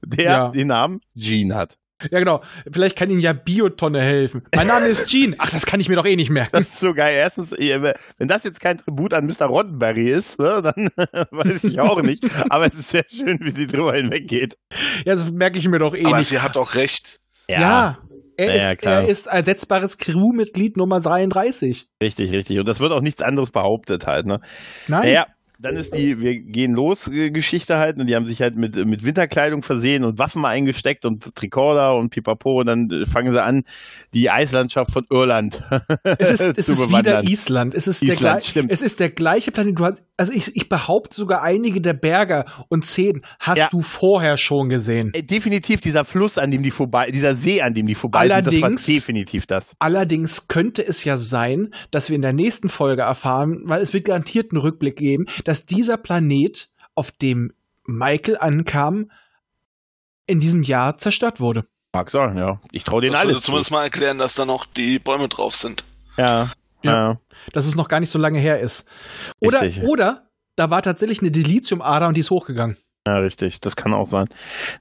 Der Ja. den Namen Gene hat. Ja, genau. Vielleicht kann Ihnen ja Biotonne helfen. Mein Name ist Gene. Ach, das kann ich mir doch eh nicht merken. Das ist so geil. Erstens, eh, wenn das jetzt kein Tribut an Mr. Roddenberry ist, ne, dann weiß ich auch nicht. Aber es ist sehr schön, wie sie drüber hinweggeht. Ja, das merke ich mir doch eh Aber nicht. sie hat auch recht. ja. Er, Ja, ja, ist, klar. er ist ersetzbares Crewmitglied Nummer 33. Richtig, richtig. Und das wird auch nichts anderes behauptet halt, ne? Nein. Naja, dann ist die Wir gehen los äh, Geschichte halt und die haben sich halt mit, mit Winterkleidung versehen und Waffen eingesteckt und Tricorder und Pipapo und dann äh, fangen sie an, die Eislandschaft von Irland Es ist, es ist wieder. Island. Es ist, der Island, gleich- stimmt. es ist der gleiche Planet. Du hast, also ich, ich behaupte sogar einige der Berge und Szenen hast Ja. du vorher schon gesehen. Äh, Definitiv dieser Fluss, an dem die vorbei, dieser See, an dem die vorbei sind, das war Allerdings- definitiv das. Allerdings könnte es ja sein, dass wir in der nächsten Folge erfahren, weil es wird garantiert einen Rückblick geben, dass dieser Planet, auf dem Michael ankam, in diesem Jahr zerstört wurde. Mag sein, ja. Ich traue denen Das würde alles. zu. zumindest mal erklären, dass da noch die Bäume drauf sind. Ja. Ja. ja. Dass es noch gar nicht so lange her ist. Oder, Richtig. oder da war tatsächlich eine Dilithium-Ader und die ist hochgegangen. Ja, richtig, das kann auch sein.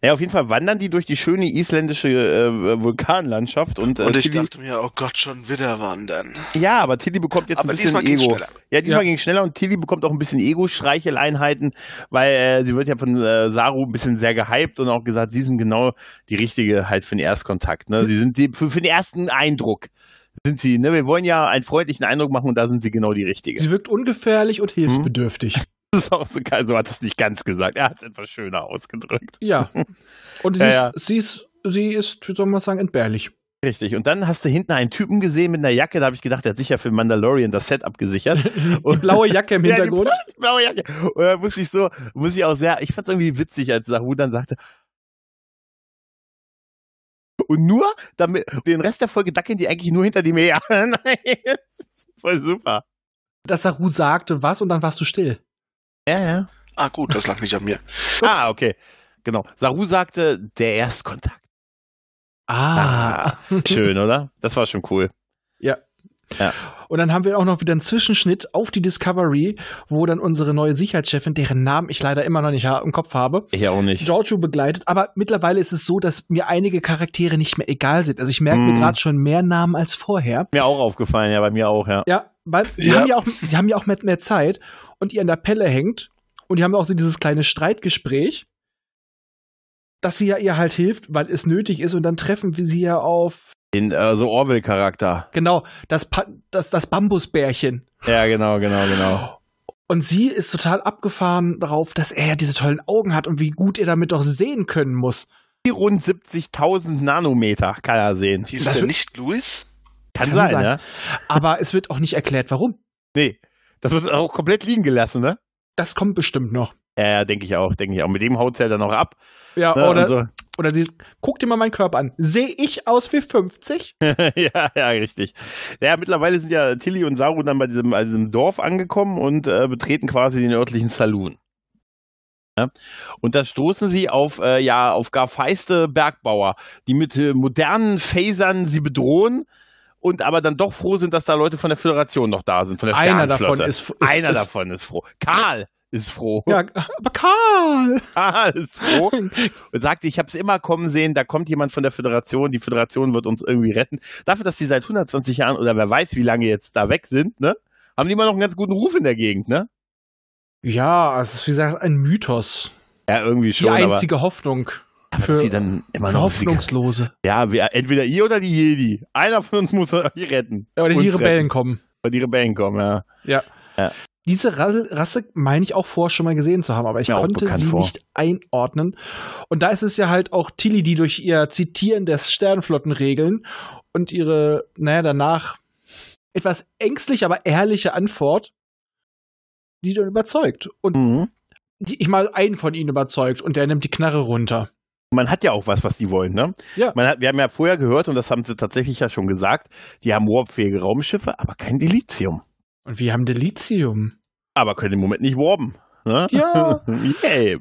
Naja, auf jeden Fall wandern die durch die schöne isländische äh, Vulkanlandschaft und, äh, Und ich Tilly, dachte mir, oh Gott, schon wieder wandern. ja, aber Tilly bekommt jetzt Aber ein bisschen diesmal Ego. schneller. Ja, diesmal Ja. ging es schneller und Tilly bekommt auch ein bisschen Ego-Streicheleinheiten, weil äh, sie wird ja von äh, Saru ein bisschen sehr gehypt und auch gesagt, sie sind genau die richtige halt für den Erstkontakt. Ne? Sie sind die, für, für den ersten Eindruck sind sie. Ne? Wir wollen ja einen freundlichen Eindruck machen und da sind sie genau die richtige. Sie wirkt ungefährlich und hilfsbedürftig. Das ist auch so geil, so hat es nicht ganz gesagt. Er hat es etwas schöner ausgedrückt. Ja. Und sie, Ja, ist, ja. sie ist, sie ist, wie soll man sagen, entbehrlich. Richtig. Und dann hast du hinten einen Typen gesehen mit einer Jacke, da habe ich gedacht, der hat sicher für Mandalorian das Set abgesichert. Die blaue Jacke im Ja, Hintergrund. bla- die blaue Jacke. Und da muss ich so, muss ich auch sehr, ich fand es irgendwie witzig, als Saru dann sagte, und nur, damit, den Rest der Folge dackeln die eigentlich nur hinter dem her. Nein, das ist voll super. dass Saru sagte was und dann warst du still. Ja, ja. Ah, gut, das lag nicht an mir. Ah, okay. Genau. Saru sagte, der Erstkontakt. Ah. Schön, oder? Das war schon cool. Ja. Ja. Und dann haben wir auch noch wieder einen Zwischenschnitt auf die Discovery, wo dann unsere neue Sicherheitschefin, deren Namen ich leider immer noch nicht im Kopf habe, Ich auch nicht. Giorgio begleitet. Aber mittlerweile ist es so, dass mir einige Charaktere nicht mehr egal sind. Also ich merke mir Mhm. gerade schon mehr Namen als vorher. Mir auch aufgefallen, ja, bei mir auch, ja. Ja, weil die Ja. haben ja auch, die haben ja auch mehr, mehr Zeit und ihr an der Pelle hängt und die haben auch so dieses kleine Streitgespräch, dass sie ja ihr halt hilft, weil es nötig ist und dann treffen wir sie ja auf Den, äh, so Orwell-Charakter. genau das Pa- das das Bambusbärchen Ja, genau, genau, genau. und sie ist total abgefahren darauf, dass er ja diese tollen Augen hat und wie gut er damit doch sehen können muss. Die rund 70.000 Nanometer kann er sehen. Hieß Das der nicht Louis? Kann, Kann sein, sein. ne? Aber es wird auch nicht erklärt, warum. Nee. Das wird auch komplett liegen gelassen, ne? Das kommt bestimmt noch. Ja, ja, denke ich auch, denke ich auch. Mit dem haut er dann auch ab. Ja, Ne? oder, so. Oder sie guck dir mal meinen Körper an. Sehe ich aus wie 50? ja, ja, richtig. Ja, mittlerweile sind ja Tilly und Saru dann bei diesem, bei diesem Dorf angekommen und äh, betreten quasi den örtlichen Saloon. Ja? Und da stoßen sie auf, äh, ja, auf gar feiste Bergbauer, die mit äh, modernen Phasern sie bedrohen und aber dann doch froh sind, dass da Leute von der Föderation noch da sind, von der Einer davon ist, ist Einer ist, davon ist froh. Karl ist froh. Ja, aber Karl! Karl ist froh. und sagte, ich habe es immer kommen sehen, da kommt jemand von der Föderation, die Föderation wird uns irgendwie retten. Dafür, dass die seit 120 Jahren oder wer weiß, wie lange jetzt da weg sind, ne? Haben die immer noch einen ganz guten Ruf in der Gegend, ne? Ja, es ist wie gesagt ein Mythos. Ja, irgendwie schon, die aber, einzige Hoffnung aber für, sie dann immer noch Hoffnungslose. Ja, wir, entweder ihr oder die Jedi. Einer von uns muss die retten. Ja, oder die Rebellen retten. kommen. Oder die Rebellen kommen, ja. Ja. Ja. Diese Ra- Rasse meine ich auch vorher schon mal gesehen zu haben, aber ich auch konnte sie vor. nicht einordnen. Und da ist es ja halt auch Tilly, die durch ihr Zitieren des Sternflottenregeln und ihre, naja, danach etwas ängstlich, aber ehrliche Antwort, die dann überzeugt. Und Mhm. die, ich mal einen von ihnen überzeugt und der nimmt die Knarre runter. Man hat ja auch was, was die wollen, ne? Ja. Man hat, wir haben ja vorher gehört, und das haben sie tatsächlich ja schon gesagt, die haben warpfähige Raumschiffe, aber kein Delizium. Und wir haben Delizium. Aber können im Moment nicht warpen. Ne? Ja. Yay.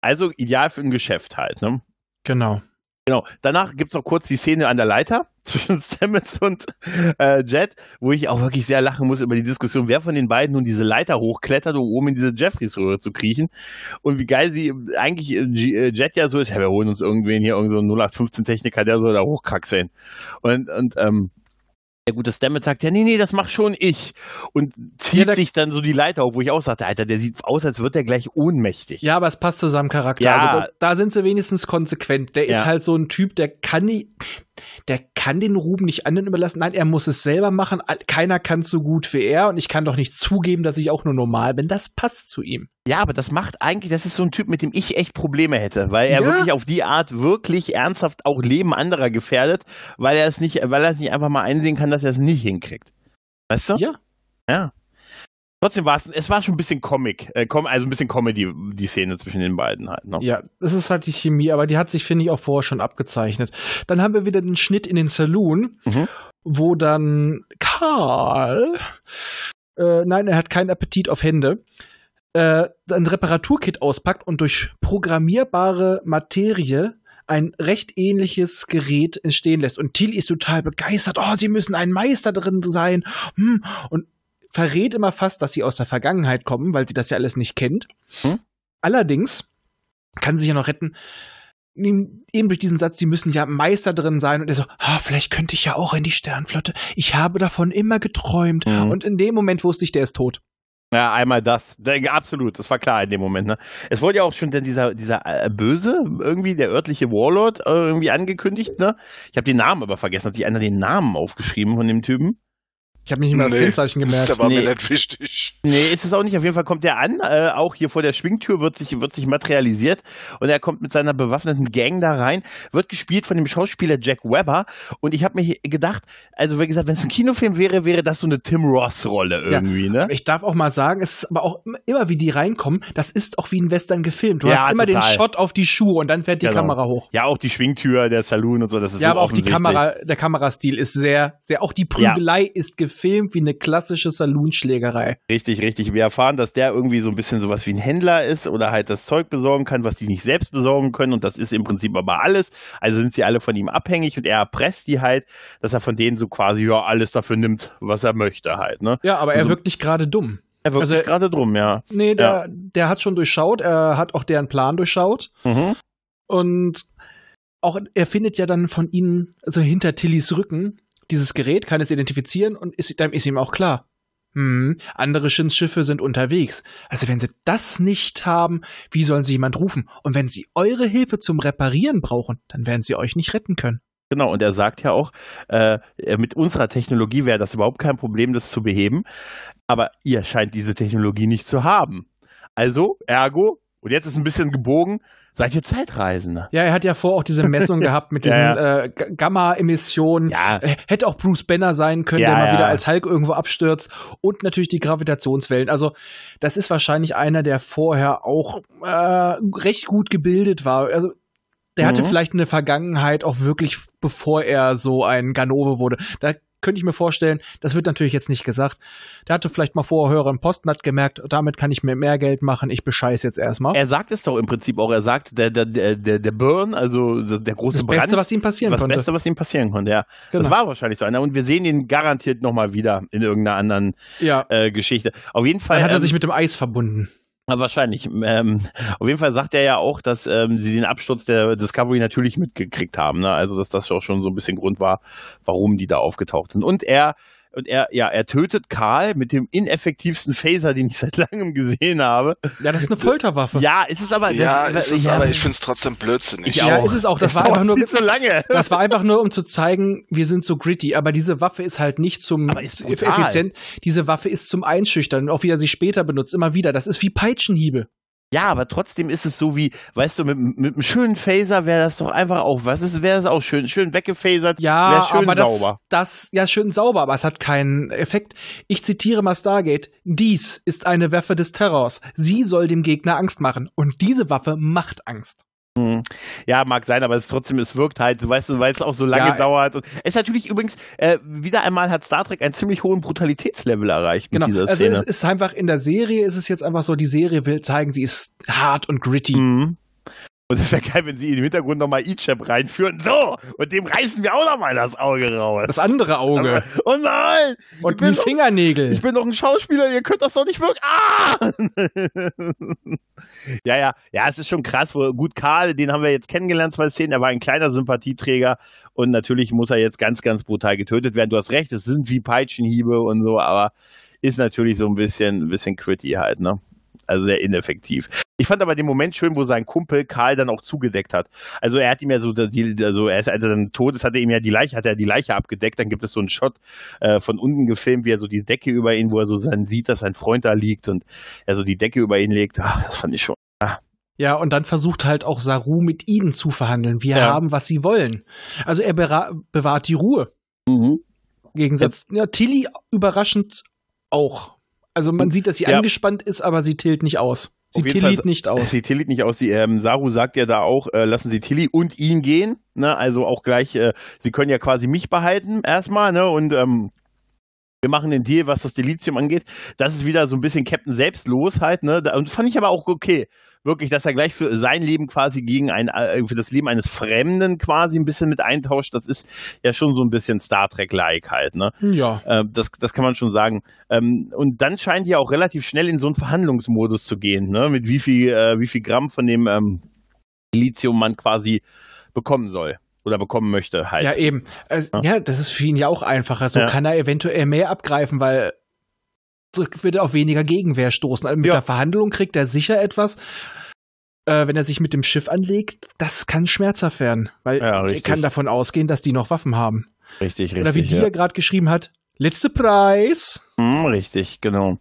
Also ideal für ein Geschäft halt, ne? Genau. Genau. Danach gibt's noch kurz die Szene an der Leiter. zwischen Stamets und äh, Jet, wo ich auch wirklich sehr lachen muss über die Diskussion, wer von den beiden nun diese Leiter hochklettert, um oben in diese Jeffreys-Röhre zu kriechen. Und wie geil sie eigentlich äh, äh, Jet ja so ist, ja, wir holen uns irgendwen hier, irgendeinen so 0815-Techniker, der soll da hochkraxeln. Und, und ähm, der gute Stammet sagt, ja, nee, nee, das mach schon ich. Und zieht ja, sich dann so die Leiter auf, wo ich auch sagte, Alter, der sieht aus, als wird er gleich ohnmächtig. Ja, aber es passt zu seinem Charakter. Ja. Also da, da sind sie wenigstens konsequent. Der ja. ist halt so ein Typ, der kann nie, der kann den Ruhm nicht anderen überlassen. Nein, er muss es selber machen. Keiner kann so gut wie er und ich kann doch nicht zugeben, dass ich auch nur normal bin. Das passt zu ihm. Ja, aber das macht eigentlich, das ist so ein Typ, mit dem ich echt Probleme hätte, weil er ja. wirklich auf die Art wirklich ernsthaft auch Leben anderer gefährdet, weil er es nicht, weil er es nicht einfach mal einsehen kann, dass er es nicht hinkriegt. Weißt du? Ja. Ja. Trotzdem war es, es war schon ein bisschen Comic, äh, also ein bisschen Comedy, die Szene zwischen den beiden halt. Ne? Ja, das ist halt die Chemie, aber die hat sich, finde ich, auch vorher schon abgezeichnet. Dann haben wir wieder den Schnitt in den Saloon, mhm. wo dann Karl, äh, nein, er hat keinen Appetit auf Hände, äh, ein Reparaturkit auspackt und durch programmierbare Materie ein recht ähnliches Gerät entstehen lässt. Und Thiel ist total begeistert. Oh, sie müssen ein Meister drin sein. Hm. Und verrät immer fast, dass sie aus der Vergangenheit kommen, weil sie das ja alles nicht kennt. Hm? Allerdings kann sie sich ja noch retten, eben durch diesen Satz, sie müssen ja Meister drin sein und er so, oh, vielleicht könnte ich ja auch in die Sternflotte. Ich habe davon immer geträumt. Mhm. Und in dem Moment wusste ich, der ist tot. Ja, einmal das. Absolut, das war klar in dem Moment. Ne? Es wurde ja auch schon denn dieser, dieser äh, Böse, irgendwie der örtliche Warlord, äh, irgendwie angekündigt. Ne? Ich habe den Namen aber vergessen. Hat sich einer den Namen aufgeschrieben von dem Typen? Ich habe mich nicht mal das Kennzeichen gemerkt. Das war nee. mir nicht wichtig. Nee, ist es auch nicht. Auf jeden Fall kommt er an. Äh, auch hier vor der Schwingtür wird sich, wird sich materialisiert. Und er kommt mit seiner bewaffneten Gang da rein. Wird gespielt von dem Schauspieler Jack Webber. Und ich habe mir gedacht, also wie gesagt, wenn es ein Kinofilm wäre, wäre das so eine Tim Ross-Rolle irgendwie. Ja. Ne? Ich darf auch mal sagen, es ist aber auch immer, wie die reinkommen, das ist auch wie ein Western gefilmt. Du ja, hast immer total. den Shot auf die Schuhe und dann fährt die genau. Kamera hoch. Ja, auch die Schwingtür, der Saloon und so. Das ist ja, so aber auch die Kamera, der Kamerastil ist sehr, sehr, auch die Prügelei ja. ist gefilmt wie eine klassische Saloonschlägerei. Richtig, richtig. Wir erfahren, dass der irgendwie so ein bisschen sowas wie ein Händler ist oder halt das Zeug besorgen kann, was die nicht selbst besorgen können. Und das ist im Prinzip aber alles. Also sind sie alle von ihm abhängig und er erpresst die halt, dass er von denen so quasi ja alles dafür nimmt, was er möchte halt. Ne? Ja, aber er so, wirkt nicht gerade dumm. Er wirkt also, gerade drum, ja. Nee, der, ja. der hat schon durchschaut, er hat auch deren Plan durchschaut. Mhm. Und auch er findet ja dann von ihnen, also hinter Tillys Rücken, dieses Gerät kann es identifizieren und ist, dann ist ihm auch klar. Hm, andere Schiffe sind unterwegs. Also wenn sie das nicht haben, wie sollen sie jemand rufen? Und wenn sie eure Hilfe zum Reparieren brauchen, dann werden sie euch nicht retten können. Genau, und er sagt ja auch, äh, mit unserer Technologie wäre das überhaupt kein Problem, das zu beheben. Aber ihr scheint diese Technologie nicht zu haben. Also, ergo, und jetzt ist ein bisschen gebogen, seid ihr Zeitreisende. Ja, er hat ja vor auch diese Messung gehabt mit diesen ja, ja. äh, Gamma-Emissionen. Ja. Äh, hätte auch Bruce Banner sein können, der mal wieder als Hulk irgendwo abstürzt. Und natürlich die Gravitationswellen. Also, das ist wahrscheinlich einer, der vorher auch äh, recht gut gebildet war. Also, der hatte mhm. vielleicht eine Vergangenheit auch wirklich, bevor er so ein Ganove wurde. Da könnte ich mir vorstellen, das wird natürlich jetzt nicht gesagt. Der hatte vielleicht mal vorher höheren Posten, hat gemerkt, damit kann ich mir mehr Geld machen, ich bescheiß jetzt erstmal. Er sagt es doch im Prinzip auch, er sagt, der, der, der, der Burn, also der große das Brand. Das Beste, was ihm passieren das konnte. Das Beste, was ihm passieren konnte, ja. Genau. Das war wahrscheinlich so einer und wir sehen ihn garantiert nochmal wieder in irgendeiner anderen ja. äh, Geschichte. Auf jeden Fall. Dann hat er ähm, sich mit dem Eis verbunden. Wahrscheinlich. Ähm, auf jeden Fall sagt er ja auch, dass ähm, sie den Absturz der Discovery natürlich mitgekriegt haben. Ne? Also, dass das auch schon so ein bisschen Grund war, warum die da aufgetaucht sind. Und er und er, ja, er tötet Karl mit dem ineffektivsten Phaser, den ich seit langem gesehen habe. Ja, das ist eine Folterwaffe. Ja, ist es aber. Ja, das, ist es ja. aber, ich finde es trotzdem blödsinnig. Ja, ist es auch. Das, das war einfach nur. Viel zu lange. Das war einfach nur, um zu zeigen, wir sind so gritty. Aber diese Waffe ist halt nicht zum effizient. Diese Waffe ist zum Einschüchtern, auch wie er sie später benutzt, immer wieder. Das ist wie Peitschenhiebe. Ja, aber trotzdem ist es so wie, weißt du, mit, mit einem schönen Phaser wäre das doch einfach auch, was ist, wäre das auch schön, schön weggefasert, ja, schön aber sauber. Das, das, ja, schön sauber, aber es hat keinen Effekt. Ich zitiere mal Stargate. Dies ist eine Waffe des Terrors. Sie soll dem Gegner Angst machen. Und diese Waffe macht Angst. Hm. Ja, mag sein, aber es trotzdem, es wirkt halt, weißt du, weil es auch so lange ja, dauert. Und es ist natürlich übrigens, äh, wieder einmal hat Star Trek einen ziemlich hohen Brutalitätslevel erreicht genau. mit dieser Szene. Also es ist einfach in der Serie, ist es jetzt einfach so, die Serie will zeigen, sie ist hart und gritty. Mhm. Und es wäre geil, wenn sie im Hintergrund nochmal Ichab reinführen. So, und dem reißen wir auch nochmal das Auge raus. Das andere Auge. Also, oh nein! Und die Fingernägel. Ich bin doch ein Schauspieler, ihr könnt das doch nicht wirklich. Ah! ja, ja, ja, es ist schon krass. Wo, gut, Karl, den haben wir jetzt kennengelernt, zwei Szenen. Er war ein kleiner Sympathieträger und natürlich muss er jetzt ganz, ganz brutal getötet werden. Du hast recht, es sind wie Peitschenhiebe und so, aber ist natürlich so ein bisschen, ein bisschen gritty halt, ne? Also sehr ineffektiv. Ich fand aber den Moment schön, wo sein Kumpel Karl dann auch zugedeckt hat. Also er hat ihm ja so, die, also er ist, als er dann tot ist, hat er ihm ja die Leiche, hat er die Leiche abgedeckt. Dann gibt es so einen Shot äh, von unten gefilmt, wie er so die Decke über ihn, wo er so dann sieht, dass sein Freund da liegt und er so die Decke über ihn legt. Ach, das fand ich schon. Ah. Ja, und dann versucht halt auch Saru mit ihnen zu verhandeln. Wir Ja. haben, was sie wollen. Also er bewahrt die Ruhe. Mhm. Im Gegensatz, ja, Tilly überraschend auch. Also man sieht, dass sie Ja. angespannt ist, aber sie tilt nicht aus. Sie tillit Fall- nicht aus. Sie tillit nicht aus. Die, ähm, Saru sagt ja da auch, äh, lassen Sie Tilly und ihn gehen. Ne? Also auch gleich, äh, Sie können ja quasi mich behalten erstmal. Ne? Und ähm, wir machen den Deal, was das Delizium angeht. Das ist wieder so ein bisschen Captain selbstlos halt. Ne? Und fand ich aber auch okay. Wirklich, dass er gleich für sein Leben quasi gegen ein, äh, für das Leben eines Fremden quasi ein bisschen mit eintauscht. Das ist ja schon so ein bisschen Star Trek-like halt. Ne? Ja. Äh, das, das kann man schon sagen. Ähm, und dann scheint die auch relativ schnell in so einen Verhandlungsmodus zu gehen, ne? mit wie viel, äh, wie viel Gramm von dem ähm, Lithium man quasi bekommen soll oder bekommen möchte halt. Ja, eben. Also, ja. das ist für ihn ja auch einfacher. So Ja. kann er eventuell mehr abgreifen, weil so wird er auf weniger Gegenwehr stoßen. Also mit Ja. der Verhandlung kriegt er sicher etwas. Äh, wenn er sich mit dem Schiff anlegt, das kann schmerzhaft werden, weil Ja, er kann davon ausgehen, dass die noch Waffen haben. Richtig, richtig. Oder wie die ja. ja gerade geschrieben hat, letzte Preis. Hm, richtig, genau.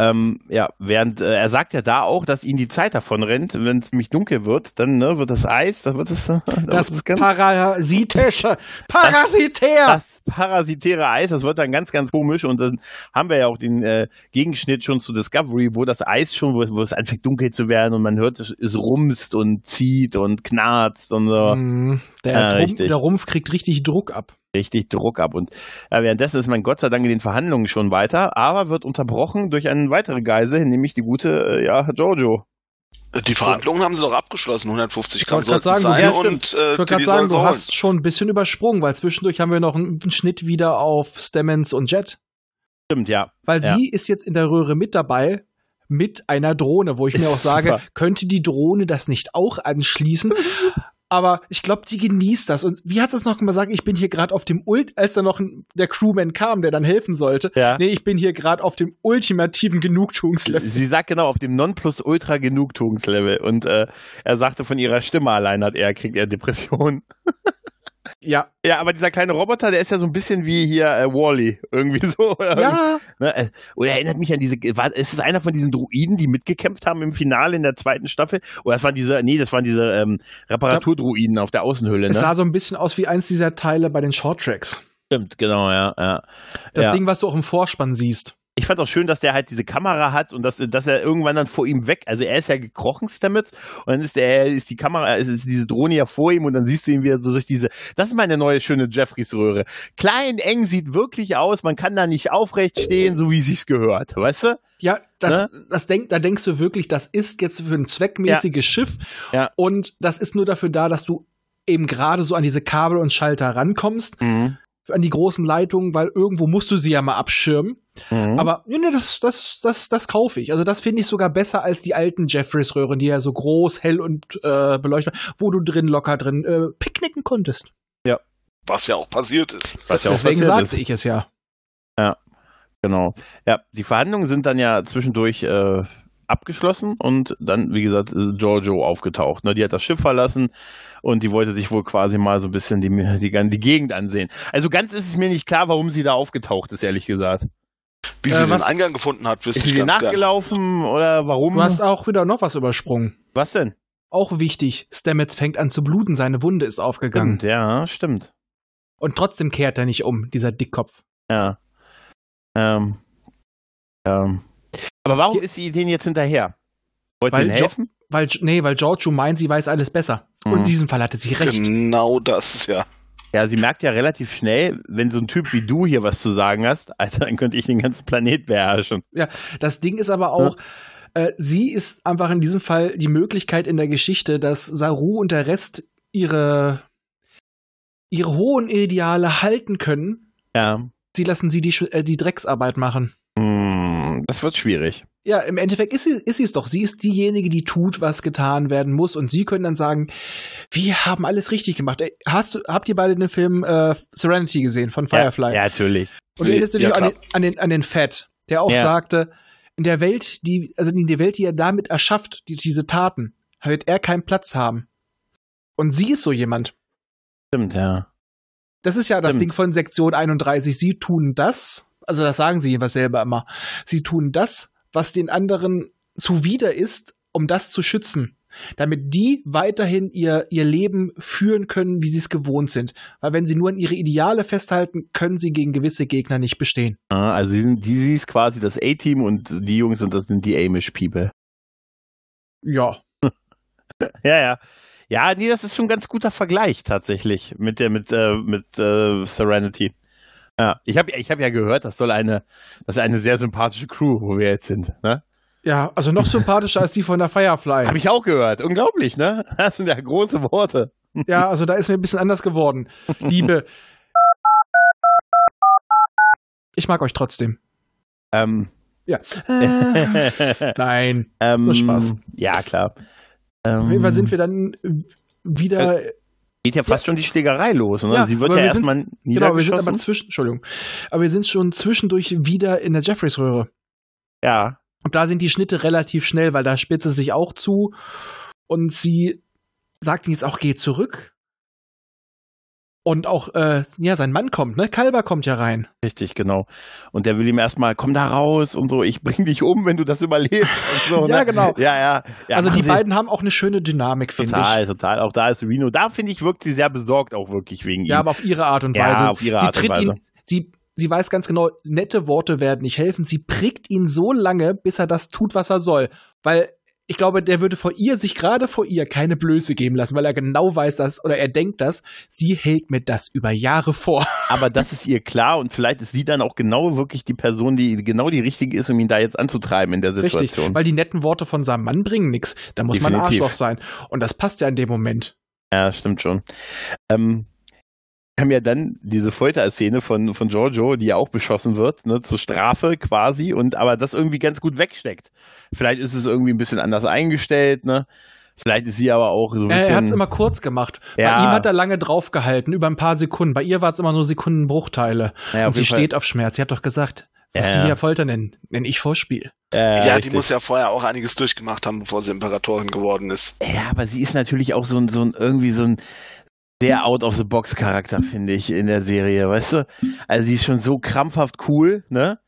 Ähm, ja, während äh, er sagt ja da auch, dass ihm die Zeit davon rennt, wenn es nämlich dunkel wird, dann ne, wird das Eis, dann wird es dann Das wird ganz parasitische, parasitär. das parasitäre Eis, das wird dann ganz, ganz komisch und dann haben wir ja auch den äh, Gegenschnitt schon zu Discovery, wo das Eis schon, wo, wo es anfängt dunkel zu werden und man hört, es, es rumst und zieht und knarzt und so. Mhm. der, richtig. der Rumpf kriegt richtig Druck ab. Richtig Druck ab. Und ja, währenddessen ist man Gott sei Dank in den Verhandlungen schon weiter, aber wird unterbrochen durch eine weitere Geise, nämlich die gute, äh, ja, Jojo. Die Verhandlungen haben sie doch abgeschlossen. 150 Ich Gramm sollten sagen, sein ja, und äh, Ich wollte Tilly gerade sagen, du hast schon ein bisschen übersprungen, weil zwischendurch haben wir noch einen Schnitt wieder auf Stamens und Jet. Stimmt, ja. Weil Ja. sie ist jetzt in der Röhre mit dabei mit einer Drohne, wo ich mir auch sage, könnte die Drohne das nicht auch anschließen? Aber ich glaube, die genießt das. Und wie hat es noch gesagt? Ich bin hier gerade auf dem Ult, als da noch ein, der Crewman kam, der dann helfen sollte. Ja. Nee, ich bin hier gerade auf dem ultimativen Genugtuungslevel. Sie sagt genau auf dem Nonplusultra Genugtuungslevel und äh, er sagte von ihrer Stimme allein hat er kriegt er Depressionen. Ja. Ja, aber dieser kleine Roboter, der ist ja so ein bisschen wie hier äh, Wally irgendwie so. Ja. Ne, äh, oder erinnert mich an diese, war, ist es einer von diesen Druiden, die mitgekämpft haben im Finale in der zweiten Staffel? Oder das waren diese, nee, das waren diese ähm, Reparaturdruiden auf der Außenhülle, Es ne? sah so ein bisschen aus wie eins dieser Teile bei den Shorttracks. Stimmt, genau, ja, ja. Das ja. Ding, was du auch im Vorspann siehst. Ich fand auch schön, dass der halt diese Kamera hat und dass, dass er irgendwann dann vor ihm weg, also er ist ja gekrochen, Stamets, und dann ist der, ist die Kamera, ist, ist diese Drohne ja vor ihm und dann siehst du ihn wieder so durch diese, das ist meine neue schöne Jeffreys-Röhre. Klein, eng, sieht wirklich aus, man kann da nicht aufrecht stehen, so wie sich's gehört, weißt du? Ja, das, Ne? das denk, da denkst du wirklich, das ist jetzt für ein zweckmäßiges Schiff. Ja. Und das ist nur dafür da, dass du eben gerade so an diese Kabel und Schalter rankommst, Mhm. An die großen Leitungen, weil irgendwo musst du sie ja mal abschirmen. Mhm. Aber nee, das, das, das, das kaufe ich. Also das finde ich sogar besser als die alten Jeffreys-Röhren, die ja so groß, hell und äh, beleuchtet, waren, wo du drin locker drin äh, picknicken konntest. Was ja auch passiert ist. Was ja auch Deswegen passiert sagte ist. ich es ja. Genau. Ja, die Verhandlungen sind dann ja zwischendurch äh, abgeschlossen und dann, wie gesagt, ist Giorgio aufgetaucht. Ne? Die hat das Schiff verlassen und die wollte sich wohl quasi mal so ein bisschen die, die, die Gegend ansehen. Also ganz ist es mir nicht klar, warum sie da aufgetaucht ist, ehrlich gesagt. Wie Äh, sie den was- Eingang gefunden hat, wüsste Ist ich sie dir ganz gern. nachgelaufen oder warum? Du hast auch wieder noch was übersprungen. Was denn? Auch wichtig, Stamets fängt an zu bluten, seine Wunde ist aufgegangen. Stimmt, ja, stimmt. Und trotzdem kehrt er nicht um, dieser Dickkopf. Ja. Ähm. Ähm. Aber warum Hier- ist sie denen jetzt hinterher? Wollte Weil ihnen Jo- helfen? Weil, nee, weil Giorgio meint, sie weiß alles besser. Und Mhm. in diesem Fall hatte sie recht. Genau das, ja. Ja, sie merkt ja relativ schnell, wenn so ein Typ wie du hier was zu sagen hast, Alter, dann könnte ich den ganzen Planet beherrschen. Das Ding ist aber auch, Äh, sie ist einfach in diesem Fall die Möglichkeit in der Geschichte, dass Saru und der Rest ihre, ihre hohen Ideale halten können. Ja. Sie lassen sie die, Sch- äh, die Drecksarbeit machen. Hm, das wird schwierig. Ja, im Endeffekt ist sie, ist sie es doch. Sie ist diejenige, die tut, was getan werden muss. Und sie können dann sagen, wir haben alles richtig gemacht. Ey, Hast du, habt ihr beide den Film äh, Serenity gesehen von Firefly? Ja, ja natürlich. Und du erinnerst du dich Ja, an, den, an, den, an den Fett, der auch Ja. sagte, in der Welt, die, also in der Welt, die er damit erschafft, die, diese Taten, wird er keinen Platz haben. Und sie ist so jemand. Stimmt, ja. Das ist ja das Stimmt. Ding von Sektion 31. Sie tun das, also das sagen sie jeweils selber immer. Sie tun das, was den anderen zuwider ist, um das zu schützen. Damit die weiterhin ihr, ihr Leben führen können, wie sie es gewohnt sind. Weil wenn sie nur an ihre Ideale festhalten, können sie gegen gewisse Gegner nicht bestehen. Ah, Also sie, sind, die, sie ist quasi das A-Team und die Jungs sind das sind die Amish People. Ja. Ja, ja. Ja, nee, das ist schon ein ganz guter Vergleich tatsächlich mit der mit äh, mit äh, Serenity. Ja, ich habe ich hab ja gehört, das soll eine das ist eine sehr sympathische Crew, wo wir jetzt sind, ne? Ja, also noch sympathischer als die von der Firefly. Habe ich auch gehört. Unglaublich, ne? Das sind ja große Worte. Ja, also da ist mir ein bisschen anders geworden. Liebe. Ich mag euch trotzdem. Ähm, Ja. Äh, nein. ähm, Nur Spaß. Ja, klar. Ähm, Auf jeden Fall sind wir dann wieder. Geht ja fast schon die Schlägerei los, ne? Ja, Sie wird ja wir erstmal Genau, wir sind aber zwischen. Entschuldigung. Aber wir sind schon zwischendurch wieder in der Jeffreys-Röhre. ja. Und da sind die Schnitte relativ schnell, weil da spitzt es sich auch zu. Und sie sagt ihm jetzt auch, geh zurück. Und auch, äh, ja, sein Mann kommt, ne? Kalber kommt ja rein. Richtig, genau. Und der will ihm erstmal, komm da raus und so, ich bring dich um, wenn du das überlebst und so. Ja, ne? genau. Ja, ja. ja also die beiden haben auch eine schöne Dynamik, finde ich. Total, total. Auch da ist Reno. Da finde ich, wirkt sie sehr besorgt auch wirklich wegen ihm. Ja, aber auf ihre Art und Ja, Weise. auf ihre sie Art und tritt Weise. Ihn, sie, sie weiß ganz genau, nette Worte werden nicht helfen. Sie prickt ihn so lange, bis er das tut, was er soll. Weil ich glaube, der würde vor ihr, sich gerade vor ihr, keine Blöße geben lassen, weil er genau weiß, dass, oder er denkt das, sie hält mir das über Jahre vor. aber das ist ihr klar und vielleicht ist sie dann auch genau wirklich die Person, die genau die richtige ist, um ihn da jetzt anzutreiben in der Richtig. Situation. Weil die netten Worte von seinem Mann bringen nichts. Da muss man Definitiv. Arschloch sein. Und das passt ja in dem Moment. Ja, stimmt schon. Ähm, haben ja dann diese Folterszene von, von Giorgio, die ja auch beschossen wird, ne, zur Strafe quasi, und aber das irgendwie ganz gut wegsteckt. Vielleicht ist es irgendwie ein bisschen anders eingestellt, ne? Vielleicht ist sie aber auch so ein bisschen. er hat es immer kurz gemacht. Ja. Bei ihm hat er lange draufgehalten, über ein paar Sekunden. Bei ihr war es immer nur Sekundenbruchteile. Naja, und sie Fall- steht auf Schmerz. Sie hat doch gesagt, was Ja, sie ja. hier Folter nennen, nenne ich Vorspiel. äh, ja, die richtig. muss ja vorher auch einiges durchgemacht haben, bevor sie Imperatorin geworden ist. Ja, aber sie ist natürlich auch so ein, so ein irgendwie so ein sehr out of the box Charakter, finde ich, in der Serie, weißt du? Also sie ist schon so krampfhaft cool, ne?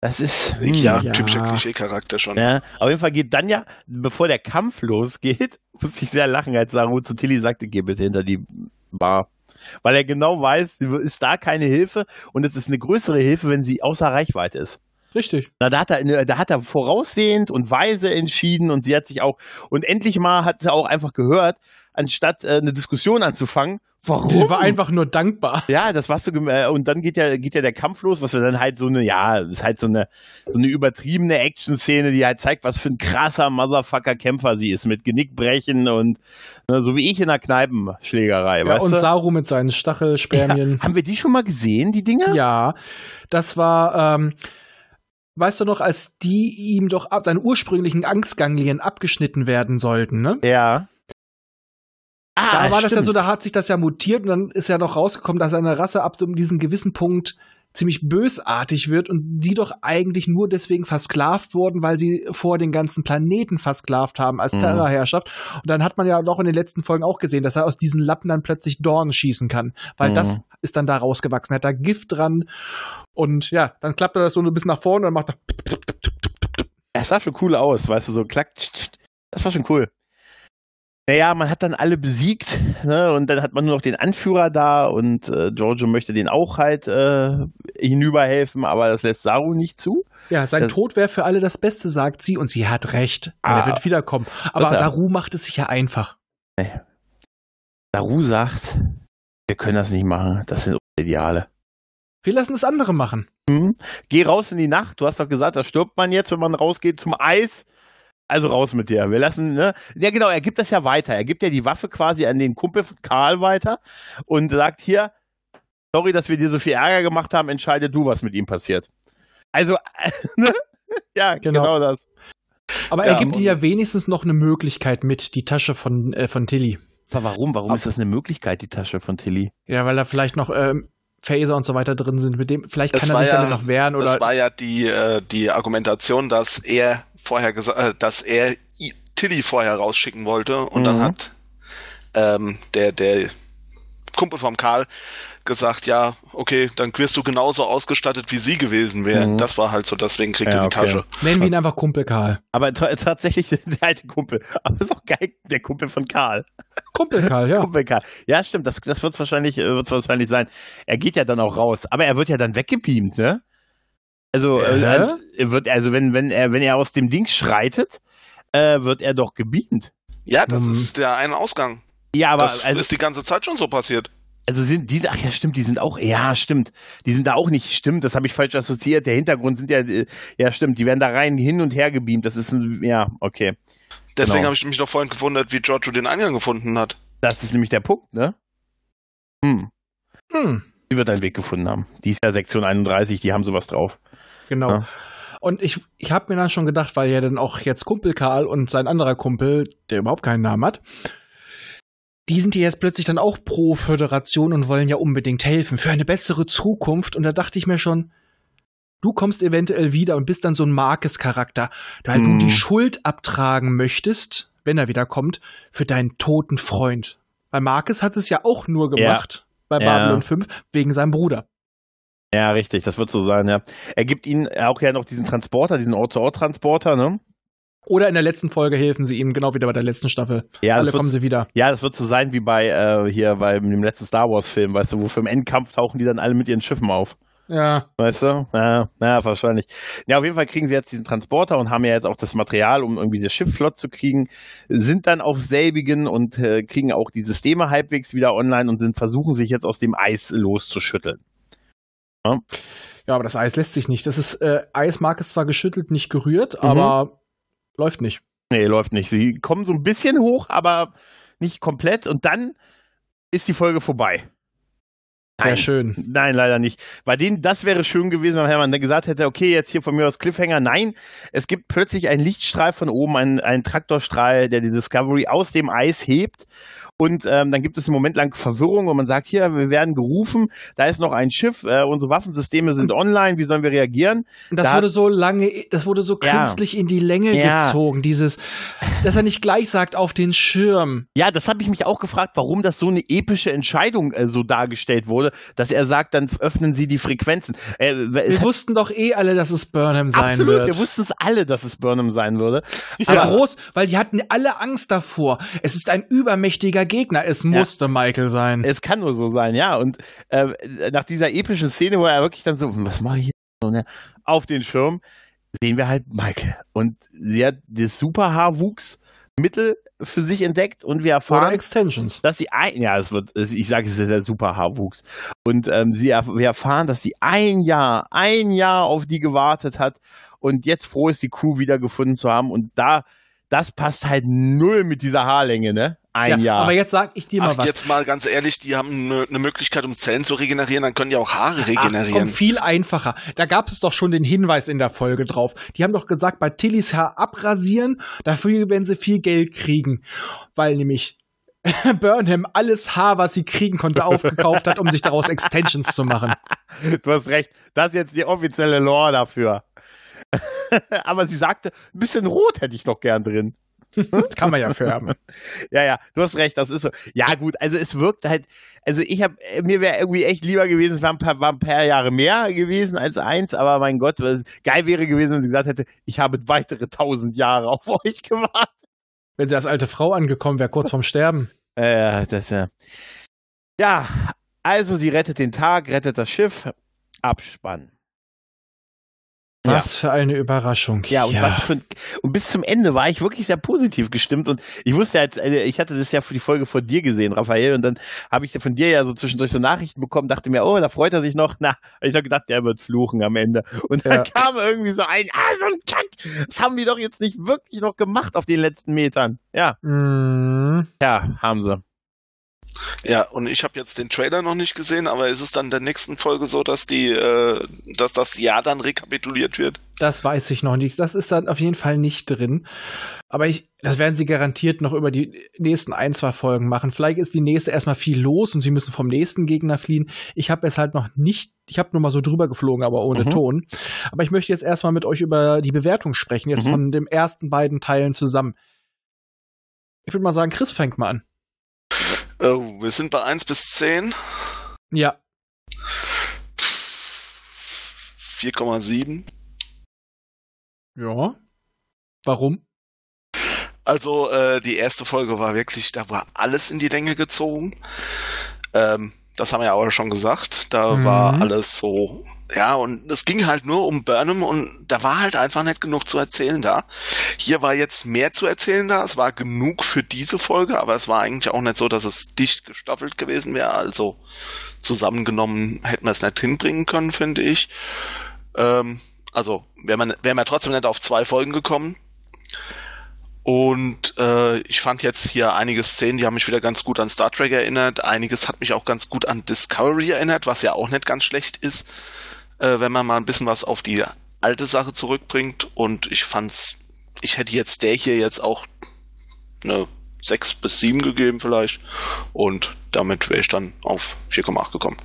Das ist. hm, Ja, ja. typischer Klischee-Charakter schon. Ja, auf jeden Fall geht dann ja, bevor der Kampf losgeht, muss ich sehr lachen, als Saru zu Tilly sagte, geh bitte hinter die Bar. Weil er genau weiß, sie ist da keine Hilfe und es ist eine größere Hilfe, wenn sie außer Reichweite ist. Richtig. Na, da hat er, da hat er voraussehend und weise entschieden und sie hat sich auch, und endlich mal hat sie auch einfach gehört, anstatt äh, eine Diskussion anzufangen, warum? Sie war einfach nur dankbar. Ja, das warst du äh, und dann geht ja geht ja der Kampf los, was wir dann halt so eine ja, ist halt so eine so eine übertriebene Action-Szene, die halt zeigt, was für ein krasser Motherfucker Kämpfer sie ist mit Genickbrechen und ne, so wie ich in der Kneipenschlägerei, Ja, weißt und du? Saru mit seinen Stachelspermien. Ja, haben wir die schon mal gesehen, die Dinger? Ja, das war, ähm, weißt du noch, als die ihm doch ab, seine ursprünglichen Angstganglien abgeschnitten werden sollten, ne? Ja. Ah, da war das ja stimmt. so, da hat sich das ja mutiert und dann ist ja noch rausgekommen, dass seine Rasse ab so diesem gewissen Punkt ziemlich bösartig wird und die doch eigentlich nur deswegen versklavt wurden, weil sie vor den ganzen Planeten versklavt haben als Mhm. Terrorherrschaft. Und dann hat man ja noch in den letzten Folgen auch gesehen, dass er aus diesen Lappen dann plötzlich Dornen schießen kann, weil Mhm. das ist dann da rausgewachsen, hat da Gift dran und ja, dann klappt er das so ein bisschen nach vorne und macht er Es sah schon cool aus, weißt du, so klack. Das war schon cool. Naja, man hat dann alle besiegt, ne, und dann hat man nur noch den Anführer da und äh, Giorgio möchte den auch halt äh, hinüberhelfen, aber das lässt Saru nicht zu. Ja, sein Das- Tod wäre für alle das Beste, sagt sie, und sie hat recht. Ah. er wird wiederkommen. Aber er. Saru macht es sich ja einfach. Saru sagt, wir können das nicht machen, das sind unsere Ideale. Wir lassen es andere machen. Hm? Geh raus in die Nacht, du hast doch gesagt, da stirbt man jetzt, wenn man rausgeht zum Eis. Also raus mit dir. Wir lassen, ne? Ja, genau, er gibt das ja weiter. Er gibt ja die Waffe quasi an den Kumpel Karl weiter und sagt hier, sorry, dass wir dir so viel Ärger gemacht haben, entscheide du, was mit ihm passiert. Also, ne? ja, genau. genau, das. Aber ja, er gibt dir ja wenigstens noch eine Möglichkeit mit, die Tasche von, äh, von Tilly. Aber warum? Warum Ab ist das eine Möglichkeit, die Tasche von Tilly? Ja, weil da vielleicht noch ähm, Phaser und so weiter drin sind. Mit dem, vielleicht kann das er sich ja, damit noch wehren oder. Das war ja die, äh, die Argumentation, dass er vorher gesagt, äh, dass er Tilly vorher rausschicken wollte und mhm. dann hat ähm, der der Kumpel vom Karl gesagt, ja, okay, dann wirst du genauso ausgestattet, wie sie gewesen wäre. Mhm. Das war halt so, deswegen kriegt ja, er die okay. Tasche. Nennen wir ihn einfach Kumpel Karl. Aber tatsächlich der alte Kumpel. Aber ist auch geil, der Kumpel von Karl. Kumpel Karl, ja. Kumpel Karl. Ja, stimmt, das, das wird es wahrscheinlich, wird's wahrscheinlich sein. Er geht ja dann auch raus, aber er wird ja dann weggebeamt, ne? Also, äh? äh, wird, also wenn, wenn, er, wenn er aus dem Ding schreitet, äh, wird er doch gebeamt. Ja, das mhm. ist der eine Ausgang. Ja, aber das also, ist die ganze Zeit schon so passiert. Also sind diese, ach ja, stimmt, die sind auch, ja, stimmt. Die sind da auch nicht, stimmt, das habe ich falsch assoziiert. Der Hintergrund sind ja, äh, ja, stimmt, die werden da rein hin und her gebeamt. Das ist ein, ja, okay. Deswegen genau. habe ich mich doch vorhin gewundert, wie Giorgio den Eingang gefunden hat. Das ist nämlich der Punkt, ne? Hm. Hm. Die wird einen Weg gefunden haben. Die ist ja Sektion 31, die haben sowas drauf. Genau. Ja. Und ich, ich habe mir dann schon gedacht, weil ja dann auch jetzt Kumpel Karl und sein anderer Kumpel, der überhaupt keinen Namen hat, die sind ja jetzt plötzlich dann auch pro Föderation und wollen ja unbedingt helfen für eine bessere Zukunft. Und da dachte ich mir schon, du kommst eventuell wieder und bist dann so ein Markes-Charakter, da mm. du die Schuld abtragen möchtest, wenn er wieder kommt, für deinen toten Freund. Weil Marcus hat es ja auch nur gemacht ja. bei Babylon ja. 5 wegen seinem Bruder. Ja, richtig, das wird so sein, ja. Er gibt ihnen auch ja noch diesen Transporter, diesen Ort-zu-Ort-Transporter, ne? Oder in der letzten Folge helfen sie ihm, genau wie bei der letzten Staffel. Ja, Alle kommen sie wieder. Ja, das wird so sein wie bei äh, hier bei dem letzten Star Wars-Film, weißt du, wo für im Endkampf tauchen die dann alle mit ihren Schiffen auf. Ja. Weißt du? Ja, ja, wahrscheinlich. Ja, auf jeden Fall kriegen sie jetzt diesen Transporter und haben ja jetzt auch das Material, um irgendwie das Schiff flott zu kriegen, sind dann auf selbigen und äh, kriegen auch die Systeme halbwegs wieder online und sind versuchen sich jetzt aus dem Eis loszuschütteln. Ja. ja, aber das Eis lässt sich nicht. Das ist, äh, Eismark ist zwar geschüttelt, nicht gerührt, mhm. aber läuft nicht. Nee, läuft nicht. Sie kommen so ein bisschen hoch, aber nicht komplett und dann ist die Folge vorbei. Nein, schön. Nein, leider nicht. Bei denen, das wäre schön gewesen, wenn Hermann gesagt hätte, okay, jetzt hier von mir aus Cliffhanger. Nein, es gibt plötzlich einen Lichtstrahl von oben, einen, einen Traktorstrahl, der die Discovery aus dem Eis hebt und ähm, dann gibt es einen Moment lang Verwirrung und man sagt, hier, wir werden gerufen, da ist noch ein Schiff, äh, unsere Waffensysteme sind online, wie sollen wir reagieren? Und das da wurde so lange, das wurde so künstlich ja. in die Länge ja. gezogen, dieses, dass er nicht gleich sagt, auf den Schirm. Ja, das habe ich mich auch gefragt, warum das so eine epische Entscheidung äh, so dargestellt wurde, dass er sagt, dann öffnen sie die Frequenzen. Äh, wir wussten doch eh alle, dass es Burnham sein absolut, wird. wir wussten es alle, dass es Burnham sein würde. Ja. Aber groß, weil die hatten alle Angst davor. Es ist ein übermächtiger Gegner. Es musste ja. Michael sein. Es kann nur so sein, ja. Und äh, nach dieser epischen Szene, wo er wirklich dann so, was mache ich hier? Auf den Schirm, sehen wir halt Michael. Und sie hat das Superhaarwuchsmittel für sich entdeckt und wir erfahren, Oder Extensions. dass sie ein, ja, es wird, ich sage, es ist der Superhaarwuchs. Und ähm, sie, wir erfahren, dass sie ein Jahr, ein Jahr auf die gewartet hat und jetzt froh ist, die Crew wiedergefunden zu haben. Und da, das passt halt null mit dieser Haarlänge, ne? Ein ja, Jahr. Aber jetzt sag ich dir mal Ach, was. jetzt mal ganz ehrlich, die haben eine ne Möglichkeit, um Zellen zu regenerieren, dann können die auch Haare regenerieren. Ach, komm, viel einfacher. Da gab es doch schon den Hinweis in der Folge drauf. Die haben doch gesagt, bei Tillys Haar abrasieren, dafür werden sie viel Geld kriegen. Weil nämlich Burnham alles Haar, was sie kriegen konnte, aufgekauft hat, um sich daraus Extensions zu machen. Du hast recht. Das ist jetzt die offizielle Lore dafür. Aber sie sagte, ein bisschen rot hätte ich doch gern drin. Das kann man ja färben. ja, ja, du hast recht, das ist so. Ja, gut, also es wirkt halt, also ich habe, mir wäre irgendwie echt lieber gewesen, es waren ein, paar, waren ein paar Jahre mehr gewesen als eins, aber mein Gott, was geil wäre gewesen, wenn sie gesagt hätte, ich habe weitere tausend Jahre auf euch gewartet. Wenn sie als alte Frau angekommen wäre, kurz vorm Sterben. Ja, äh, das ja. Ja, also sie rettet den Tag, rettet das Schiff, Abspann. Was für eine Überraschung. Ja, und was für und bis zum Ende war ich wirklich sehr positiv gestimmt und ich wusste jetzt, äh, ich hatte das ja für die Folge von dir gesehen, Raphael, und dann habe ich von dir ja so zwischendurch so Nachrichten bekommen, dachte mir, oh, da freut er sich noch. Na, ich habe gedacht, der wird fluchen am Ende. Und dann ja. kam irgendwie so ein, ah, so ein Kack. Das haben die doch jetzt nicht wirklich noch gemacht auf den letzten Metern. Ja. Mhm. Ja, haben sie. Ja, und ich habe jetzt den Trailer noch nicht gesehen, aber ist es dann in der nächsten Folge so, dass die, äh, dass das Jahr dann rekapituliert wird? Das weiß ich noch nicht. Das ist dann auf jeden Fall nicht drin. Aber ich, das werden sie garantiert noch über die nächsten ein, zwei Folgen machen. Vielleicht ist die nächste erstmal viel los und sie müssen vom nächsten Gegner fliehen. Ich habe es halt noch nicht, ich habe nur mal so drüber geflogen, aber ohne mhm. Ton. Aber ich möchte jetzt erstmal mit euch über die Bewertung sprechen, jetzt mhm. von den ersten beiden Teilen zusammen. Ich würde mal sagen, Chris fängt mal an. Oh, wir sind bei 1 bis 10. Ja. 4,7. Ja. Warum? Also, äh, die erste Folge war wirklich, da war alles in die Länge gezogen. Ähm, das haben wir ja auch schon gesagt. Da mhm. war alles so, ja, und es ging halt nur um Burnham und da war halt einfach nicht genug zu erzählen da. Hier war jetzt mehr zu erzählen da. Es war genug für diese Folge, aber es war eigentlich auch nicht so, dass es dicht gestaffelt gewesen wäre. Also zusammengenommen hätten wir es nicht hinbringen können, finde ich. Ähm, also wäre man, wäre man trotzdem nicht auf zwei Folgen gekommen. Und äh, ich fand jetzt hier einige Szenen, die haben mich wieder ganz gut an Star Trek erinnert. Einiges hat mich auch ganz gut an Discovery erinnert, was ja auch nicht ganz schlecht ist, äh, wenn man mal ein bisschen was auf die alte Sache zurückbringt. Und ich fand's, ich hätte jetzt der hier jetzt auch eine 6 bis 7 gegeben vielleicht. Und damit wäre ich dann auf 4,8 gekommen.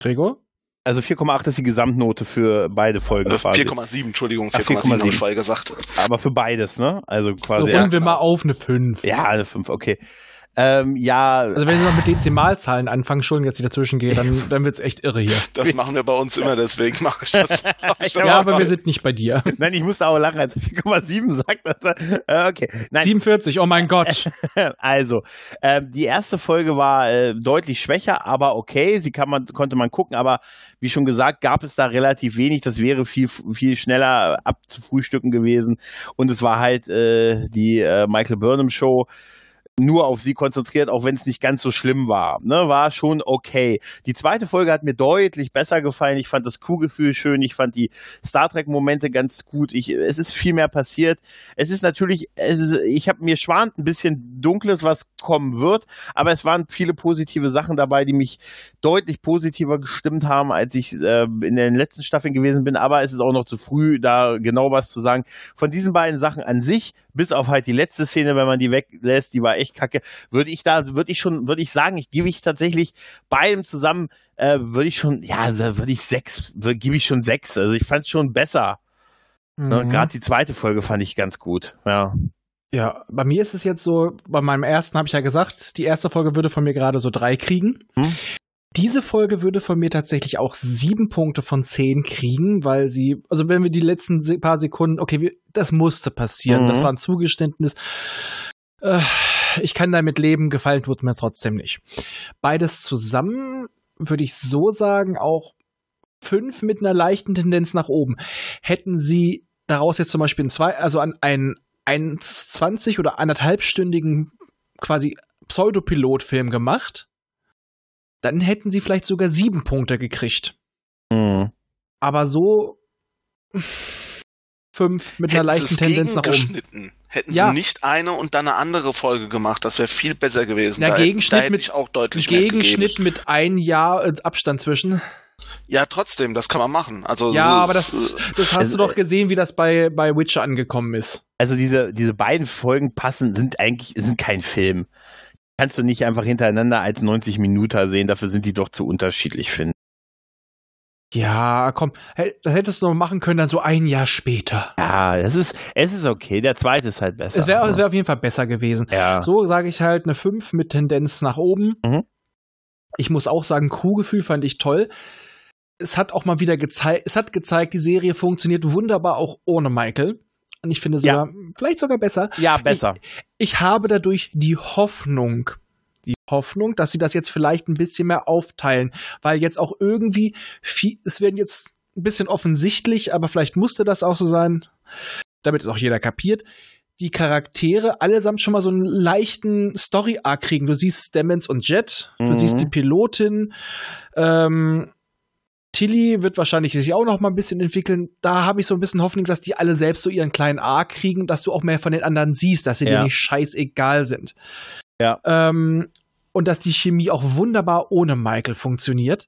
Gregor? Also 4,8 ist die Gesamtnote für beide Folgen. Äh, 4,7, Entschuldigung, 4,7 habe ich vorher gesagt. Aber für beides, ne? Also quasi. Runden ja, wir mal auf eine 5. Ja, eine 5, okay. Ähm, ja. Also wenn Sie noch mit Dezimalzahlen anfangen, Entschuldigung, dass ich dazwischen gehe, dann, dann wird's echt irre hier. Das machen wir bei uns immer, deswegen mache ich das. ich das ja, aber wir sind nicht bei dir. Nein, ich musste auch lachen, als 4,7 sagt. Das, äh, okay. Nein. 47, oh mein Gott. also, äh, die erste Folge war äh, deutlich schwächer, aber okay, sie kann man, konnte man gucken, aber wie schon gesagt, gab es da relativ wenig. Das wäre viel, viel schneller abzufrühstücken gewesen. Und es war halt äh, die äh, Michael Burnham Show nur auf sie konzentriert, auch wenn es nicht ganz so schlimm war. Ne, war schon okay. Die zweite Folge hat mir deutlich besser gefallen. Ich fand das Kuhgefühl schön. Ich fand die Star Trek Momente ganz gut. Ich, es ist viel mehr passiert. Es ist natürlich, es ist, ich habe mir schwant ein bisschen dunkles, was kommen wird, aber es waren viele positive Sachen dabei, die mich deutlich positiver gestimmt haben, als ich äh, in den letzten Staffeln gewesen bin. Aber es ist auch noch zu früh, da genau was zu sagen. Von diesen beiden Sachen an sich, bis auf halt die letzte Szene, wenn man die weglässt, die war echt echt kacke. Würde ich da, würde ich schon, würde ich sagen, ich gebe ich tatsächlich beidem zusammen, äh, würde ich schon, ja, also würde ich sechs, gebe ich schon sechs. Also ich fand es schon besser. Ne, mhm. Gerade die zweite Folge fand ich ganz gut, ja. Ja, bei mir ist es jetzt so, bei meinem ersten habe ich ja gesagt, die erste Folge würde von mir gerade so drei kriegen. Hm? Diese Folge würde von mir tatsächlich auch sieben Punkte von zehn kriegen, weil sie, also wenn wir die letzten paar Sekunden, okay, das musste passieren, mhm. das war ein Zugeständnis. Äh, ich kann damit leben, gefallen tut mir trotzdem nicht. Beides zusammen würde ich so sagen, auch fünf mit einer leichten Tendenz nach oben. Hätten sie daraus jetzt zum Beispiel ein zwei, also an einen 1,20 oder anderthalbstündigen quasi Pseudopilotfilm gemacht, dann hätten sie vielleicht sogar sieben Punkte gekriegt. Mhm. Aber so fünf mit Hätten einer leichten Tendenz nach oben. Hätten ja. sie nicht eine und dann eine andere Folge gemacht, das wäre viel besser gewesen. Der da, Gegenschnitt da mit, ich auch deutlich Gegenschnitt mit ein Jahr äh, Abstand zwischen. Ja, trotzdem, das kann man machen. Also ja, so, aber das, das hast also, du doch gesehen, wie das bei bei Witcher angekommen ist. Also diese diese beiden Folgen passen, sind eigentlich sind kein Film. Kannst du nicht einfach hintereinander als 90 Minuten sehen, dafür sind die doch zu unterschiedlich, finde ja, komm, das hättest du noch machen können, dann so ein Jahr später. Ja, es ist, es ist okay. Der zweite ist halt besser. Es wäre wär auf jeden Fall besser gewesen. Ja. So sage ich halt eine 5 mit Tendenz nach oben. Mhm. Ich muss auch sagen, Crewgefühl fand ich toll. Es hat auch mal wieder gezeigt, es hat gezeigt, die Serie funktioniert wunderbar auch ohne Michael. Und ich finde sogar, ja. vielleicht sogar besser. Ja, besser. Ich, ich habe dadurch die Hoffnung, Hoffnung, dass sie das jetzt vielleicht ein bisschen mehr aufteilen, weil jetzt auch irgendwie viel, es werden jetzt ein bisschen offensichtlich, aber vielleicht musste das auch so sein, damit es auch jeder kapiert. Die Charaktere allesamt schon mal so einen leichten Story-Arc kriegen. Du siehst Stamens und Jet, du Mhm. siehst die Pilotin, ähm, Tilly wird wahrscheinlich sich auch noch mal ein bisschen entwickeln. Da habe ich so ein bisschen Hoffnung, dass die alle selbst so ihren kleinen Arc kriegen, dass du auch mehr von den anderen siehst, dass sie dir Ja. nicht scheißegal sind. Ja. Ähm, und dass die Chemie auch wunderbar ohne Michael funktioniert.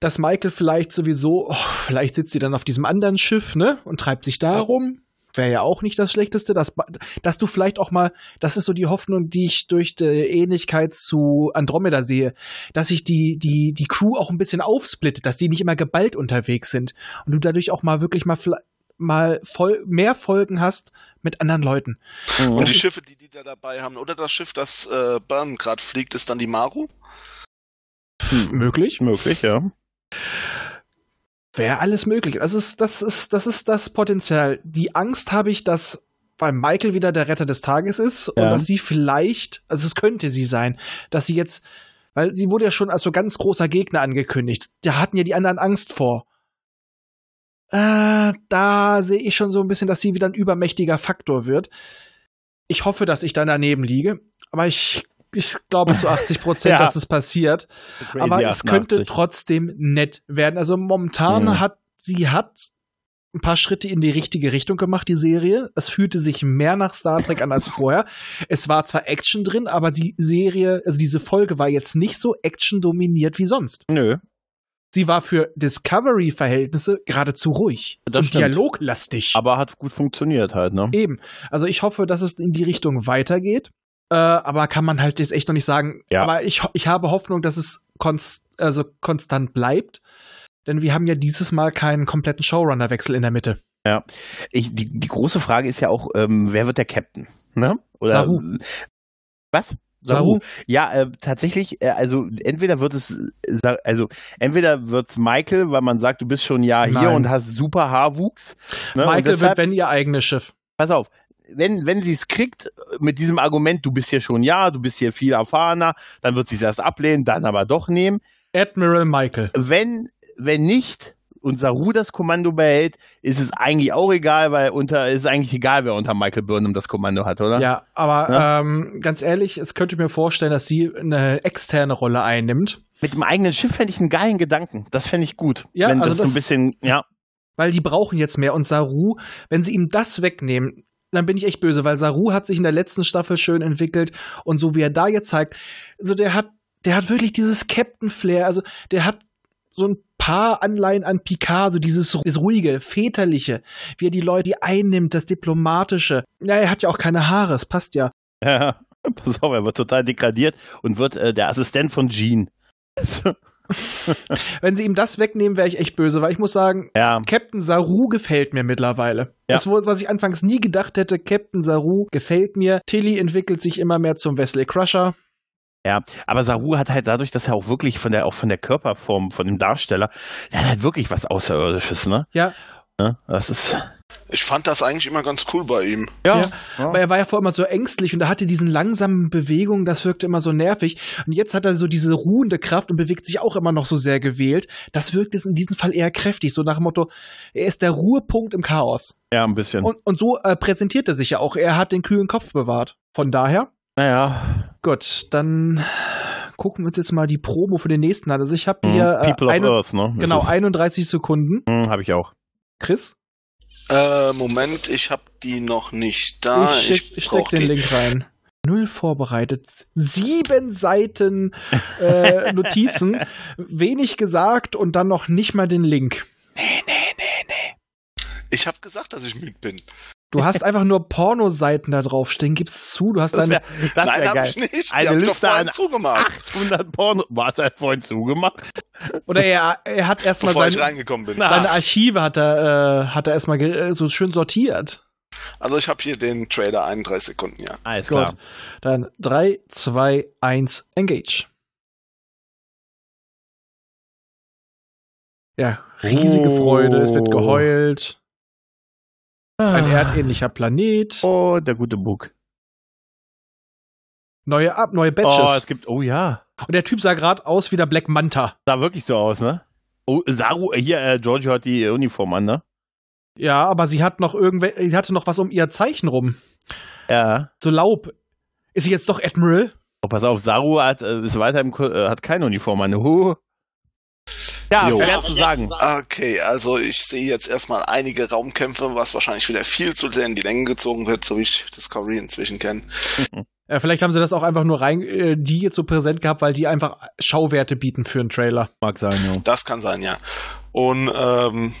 Dass Michael vielleicht sowieso, oh, vielleicht sitzt sie dann auf diesem anderen Schiff, ne, und treibt sich da rum. Wäre ja auch nicht das Schlechteste, dass, dass du vielleicht auch mal, das ist so die Hoffnung, die ich durch die Ähnlichkeit zu Andromeda sehe, dass sich die, die, die Crew auch ein bisschen aufsplittet, dass die nicht immer geballt unterwegs sind und du dadurch auch mal wirklich mal, vla- mal voll, mehr Folgen hast mit anderen Leuten. Mhm. Und die Schiffe, die die da dabei haben, oder das Schiff, das äh, Burn gerade fliegt, ist dann die Maru? Möglich. Möglich, ja. Wäre alles möglich. Also es, das ist, das ist das Potenzial. Die Angst habe ich, dass weil Michael wieder der Retter des Tages ist Ja. und dass sie vielleicht, also es könnte sie sein, dass sie jetzt, weil sie wurde ja schon als so ganz großer Gegner angekündigt. Da hatten ja die anderen Angst vor. Äh, da sehe ich schon so ein bisschen, dass sie wieder ein übermächtiger Faktor wird. Ich hoffe, dass ich da daneben liege, aber ich, ich glaube zu 80 Prozent, Ja. dass es passiert. Aber es könnte trotzdem nett werden. Also momentan Mhm. hat sie hat ein paar Schritte in die richtige Richtung gemacht, die Serie. Es fühlte sich mehr nach Star Trek an als vorher. Es war zwar Action drin, aber die Serie, also diese Folge war jetzt nicht so Action dominiert wie sonst. Nö. Sie war für Discovery-Verhältnisse geradezu ruhig Das und stimmt. dialoglastig. Aber hat gut funktioniert halt, ne? Eben. Also ich hoffe, dass es in die Richtung weitergeht. Äh, aber kann man halt jetzt echt noch nicht sagen. Ja. Aber ich, ich habe Hoffnung, dass es konst, also konstant bleibt. Denn wir haben ja dieses Mal keinen kompletten Showrunner-Wechsel in der Mitte. Ich, die, die große Frage ist ja auch, ähm, wer wird der Captain? Ne? Oder, Saru. Was? Saru. Ja, äh, tatsächlich, äh, also entweder wird es, äh, also entweder wird Michael, weil man sagt, du bist schon ein Jahr hier Nein. und hast super Haarwuchs. Ne? Michael deshalb, wird, wenn ihr eigenes Schiff. pass auf, wenn, wenn sie es kriegt, mit diesem Argument, du bist hier schon ein Jahr, du bist hier viel erfahrener, dann wird sie es erst ablehnen, dann aber doch nehmen. Admiral Michael. Wenn, wenn nicht und Saru das Kommando behält, ist es eigentlich auch egal, weil unter, ist eigentlich egal, wer unter Michael Burnham das Kommando hat, oder? Ja, aber Ja. Ähm, ganz ehrlich, es könnte mir vorstellen, dass sie eine externe Rolle einnimmt. Mit dem eigenen Schiff fände ich einen geilen Gedanken. Das fände ich gut. Ja, wenn also das so ein das- bisschen, ja. weil die brauchen jetzt mehr. Und Saru, wenn sie ihm das wegnehmen, dann bin ich echt böse, weil Saru hat sich in der letzten Staffel schön entwickelt und so wie er da jetzt zeigt, so der hat, der hat wirklich dieses Captain Flair, also der hat so ein paar Anleihen an Picard, so dieses, ruhige, väterliche, wie er die Leute einnimmt, das diplomatische. Ja, er hat ja auch keine Haare, es passt ja. ja. Pass auf, er wird total degradiert und wird äh, der Assistent von Jean. Wenn sie ihm das wegnehmen, wäre ich echt böse, weil ich muss sagen, ja, Captain Saru gefällt mir mittlerweile. Ja. Das, was ich anfangs nie gedacht hätte, Captain Saru gefällt mir. Tilly entwickelt sich immer mehr zum Wesley Crusher. Ja. Aber Saru hat halt dadurch, dass er auch wirklich von der, auch von der Körperform, von dem Darsteller, der hat halt wirklich was Außerirdisches, ne? Ja, Ja, Das ist. Ich fand das eigentlich immer ganz cool bei ihm. Ja. aber er war ja vorher immer so ängstlich und er hatte diesen langsamen Bewegungen, das wirkte immer so nervig. Und jetzt hat er so diese ruhende Kraft und bewegt sich auch immer noch so sehr gewählt. Das wirkt jetzt in diesem Fall eher kräftig, so nach dem Motto, er ist der Ruhepunkt im Chaos. ja, ein bisschen. Und, und so äh, präsentiert er sich ja auch. Er hat den kühlen Kopf bewahrt. Von daher, naja. Gut, dann gucken wir uns jetzt mal die Promo für den nächsten an. Also ich habe hier äh, People of eine- Earth, ne? genau 31 Sekunden. Hm, habe ich auch. Chris, Äh, Moment, ich hab die noch nicht da. ich, schick, ich steck den die. Link rein. Null vorbereitet, sieben Seiten äh, Notizen, wenig gesagt und dann noch nicht mal den Link. Ich hab gesagt, dass ich müde bin. Du hast einfach nur Pornoseiten da drauf stehen, gib's zu. Du hast Das deine. wäre das Nein, wär hab geil. ich nicht. Die Eine hab ich doch Liste vorhin zugemacht, 800 Porno. Was er hat vorhin zugemacht? Oder er, er hat erstmal bevor ich seine, reingekommen bin. Seine Archive hat er, äh, hat er erstmal äh, so schön sortiert. Also ich habe hier den Trailer 31 Sekunden, ja. Alles Gut. klar. Dann 3, 2, 1, engage. Ja, riesige Oh. Freude, es wird geheult. Ein erdähnlicher Planet. Oh, der gute Bug. Neue Ab, neue Oh, Badges. es gibt, oh ja. Und der Typ sah gerade aus wie der Black Manta. Sah wirklich so aus, ne? Oh, Saru, hier, äh, Giorgio hat die Uniform an, ne? Ja, aber sie hat noch irgendwelche, sie hatte noch was um ihr Zeichen rum. Ja. So Laub. Ist sie jetzt doch Admiral? Oh, pass auf, Saru hat, äh, ist weiter im, äh, hat keine Uniform an. Huh. Ja, Jo. schwer zu sagen. Okay, also ich sehe jetzt erstmal einige Raumkämpfe, was wahrscheinlich wieder viel zu sehr in die Länge gezogen wird, so wie ich Discovery inzwischen kenne. Ja, vielleicht haben sie das auch einfach nur rein, äh, die jetzt so präsent gehabt, weil die einfach Schauwerte bieten für einen Trailer. Mag sein, ja. Das kann sein, ja. Und ähm,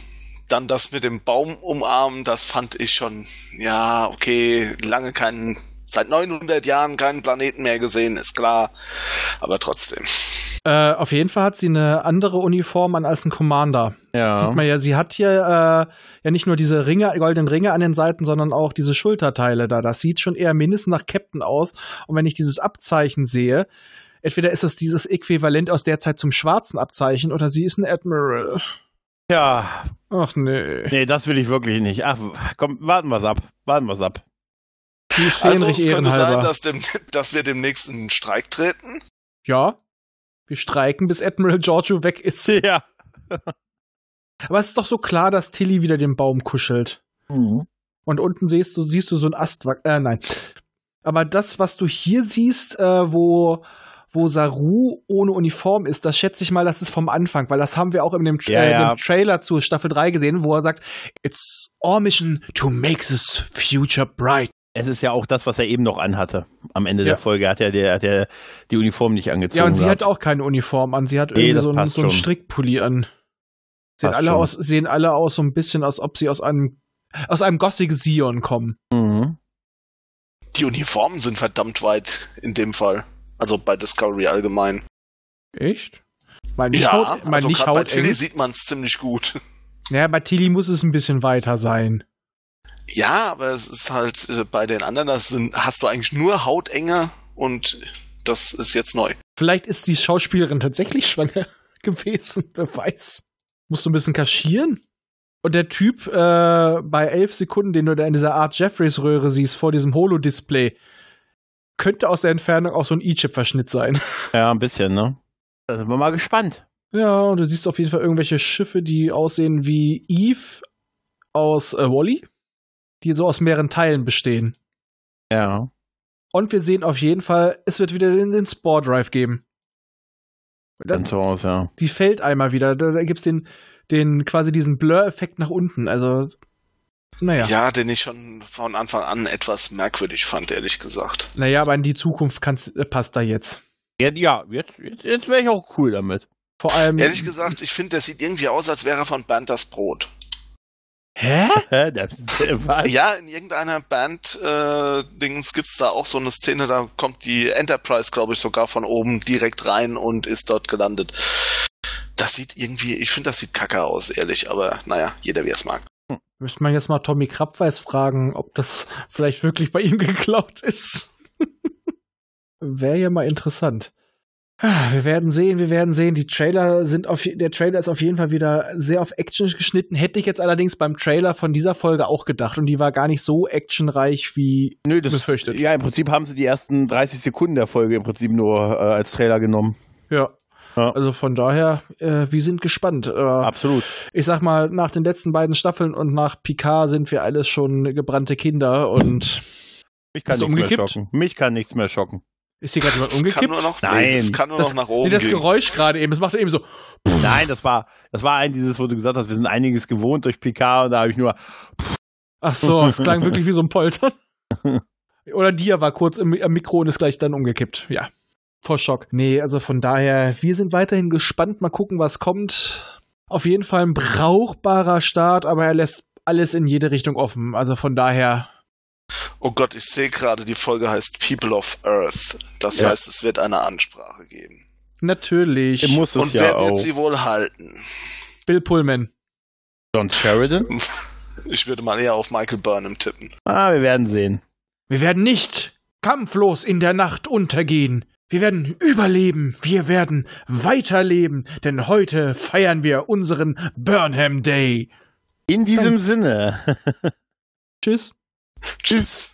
dann das mit dem Baum umarmen, das fand ich schon, ja, okay, lange keinen, seit 900 Jahren keinen Planeten mehr gesehen, ist klar, aber trotzdem. Äh, auf jeden Fall hat sie eine andere Uniform an als ein Commander. Ja. Sieht man ja, sie hat hier äh, ja nicht nur diese Ringe, goldenen Ringe an den Seiten, sondern auch diese Schulterteile da. Das sieht schon eher mindestens nach Captain aus. Und wenn ich dieses Abzeichen sehe, entweder ist es dieses Äquivalent aus der Zeit zum schwarzen Abzeichen oder sie ist ein Admiral. Ja, Ach nee. nee, das will ich wirklich nicht. Ach, komm, warten wir's ab. Warten wir's ab. Also es könnte sein, dass, dem, dass wir demnächst in den Streik treten. ja. Wir streiken, bis Admiral Giorgio weg ist. Ja. Aber es ist doch so klar, dass Tilly wieder den Baum kuschelt. Und unten siehst du, siehst du so ein Ast. Äh, nein. Aber das, was du hier siehst, äh, wo, wo Saru ohne Uniform ist, das schätze ich mal, das ist vom Anfang, weil das haben wir auch in dem, Tra Ja, äh, ja. dem Trailer zu Staffel 3 gesehen, wo er sagt, It's our mission to make this future bright. Es ist ja auch das, was er eben noch anhatte. Am Ende Ja. der Folge hat er, der, hat er die Uniform nicht angezogen. Ja, und sie gehabt. hat auch keine Uniform an, sie hat Nee, irgendwie so, einen, so einen. Strickpulli an. Sehen Passt alle, schon. aus, sehen alle aus so ein bisschen, als ob sie aus einem, aus einem Gothic Sion kommen. Mhm. Die Uniformen sind verdammt weit in dem Fall. Also bei Discovery allgemein. Echt? Nicht, ja, haut, mal also nicht gerade bei. Tilly sieht man es ziemlich gut. Naja, bei Tilly muss es ein bisschen weiter sein. Ja, aber es ist halt äh, bei den anderen, das sind, hast du eigentlich nur Hautenge und das ist jetzt neu. Vielleicht ist die Schauspielerin tatsächlich schwanger gewesen. Wer weiß. Musst du ein bisschen kaschieren? Und der Typ äh, bei elf Sekunden, den du da in dieser Art Jeffreys-Röhre siehst, vor diesem Holo-Display, könnte aus der Entfernung auch so ein E-Chip-Verschnitt sein. Ja, ein bisschen, ne? Da sind wir mal gespannt. Ja, und du siehst auf jeden Fall irgendwelche Schiffe, die aussehen wie Eve aus äh, Wally, die so aus mehreren Teilen bestehen. Ja. Und wir sehen auf jeden Fall, es wird wieder den, den Spore Drive geben. Dann zu Hause, ja. die fällt einmal wieder. Da, da gibt's den, den quasi diesen Blur-Effekt nach unten. Also, naja. Ja. den ich schon von Anfang an etwas merkwürdig fand, ehrlich gesagt. Naja, aber in die Zukunft äh, passt da jetzt. Ja, ja jetzt, jetzt, jetzt wäre ich auch cool damit. Vor allem. Ehrlich gesagt, ich finde, der sieht irgendwie aus, als wäre er von Bernd das Brot. Hä? War, Ja, in irgendeiner Band-Dings gibt's da auch so eine Szene, da kommt die Enterprise, glaube ich, sogar von oben direkt rein und ist dort gelandet. Das sieht irgendwie, ich finde, das sieht kacke aus, ehrlich, aber naja, jeder wie es mag. Müsste man jetzt mal Tommy Krabweis fragen, ob das vielleicht wirklich bei ihm geklaut ist. Wäre ja mal interessant. Ah, Wir werden sehen, wir werden sehen. Die Trailer sind auf, der Trailer ist auf jeden Fall wieder sehr auf Action geschnitten. Hätte ich jetzt allerdings beim Trailer von dieser Folge auch gedacht und die war gar nicht so actionreich wie Nö, das, befürchtet. Ja, im Prinzip haben sie die ersten 30 Sekunden der Folge im Prinzip nur äh, als Trailer genommen. Ja. Ja. Also von daher, äh, wir sind gespannt. Äh, Absolut. ich sag mal, nach den letzten beiden Staffeln und nach Picard sind wir alles schon gebrannte Kinder und Mich kann nichts mehr schocken. Mich kann nichts mehr schocken. Ist hier gerade jemand Es kann umgekippt? nur noch, Nein. nee, es kann nur das, noch nach nee, oben das gehen. Geräusch gerade eben, es macht eben so. Nein, das war, das war ein dieses, wo du gesagt hast, wir sind einiges gewohnt durch PK und da habe ich nur, Ach so, es klang wirklich wie so ein Poltern. Oder dir war kurz im, am Mikro und ist gleich dann umgekippt. Ja. Vor Schock. Nee, also von daher, wir sind weiterhin gespannt. Mal gucken, was kommt. Auf jeden Fall ein brauchbarer Start, aber er lässt alles in jede Richtung offen. Also von daher, Oh Gott, ich sehe gerade, die Folge heißt People of Earth. Das Ja. heißt, es wird eine Ansprache geben. natürlich. muss es Und ja wer wird auch. sie wohl halten? Bill Pullman. John Sheridan? Ich würde mal eher auf Michael Burnham tippen. Ah, wir werden sehen. Wir werden nicht kampflos in der Nacht untergehen. Wir werden überleben. Wir werden weiterleben. Denn heute feiern wir unseren Burnham Day. In diesem Sinne. Tschüss. Tschüss.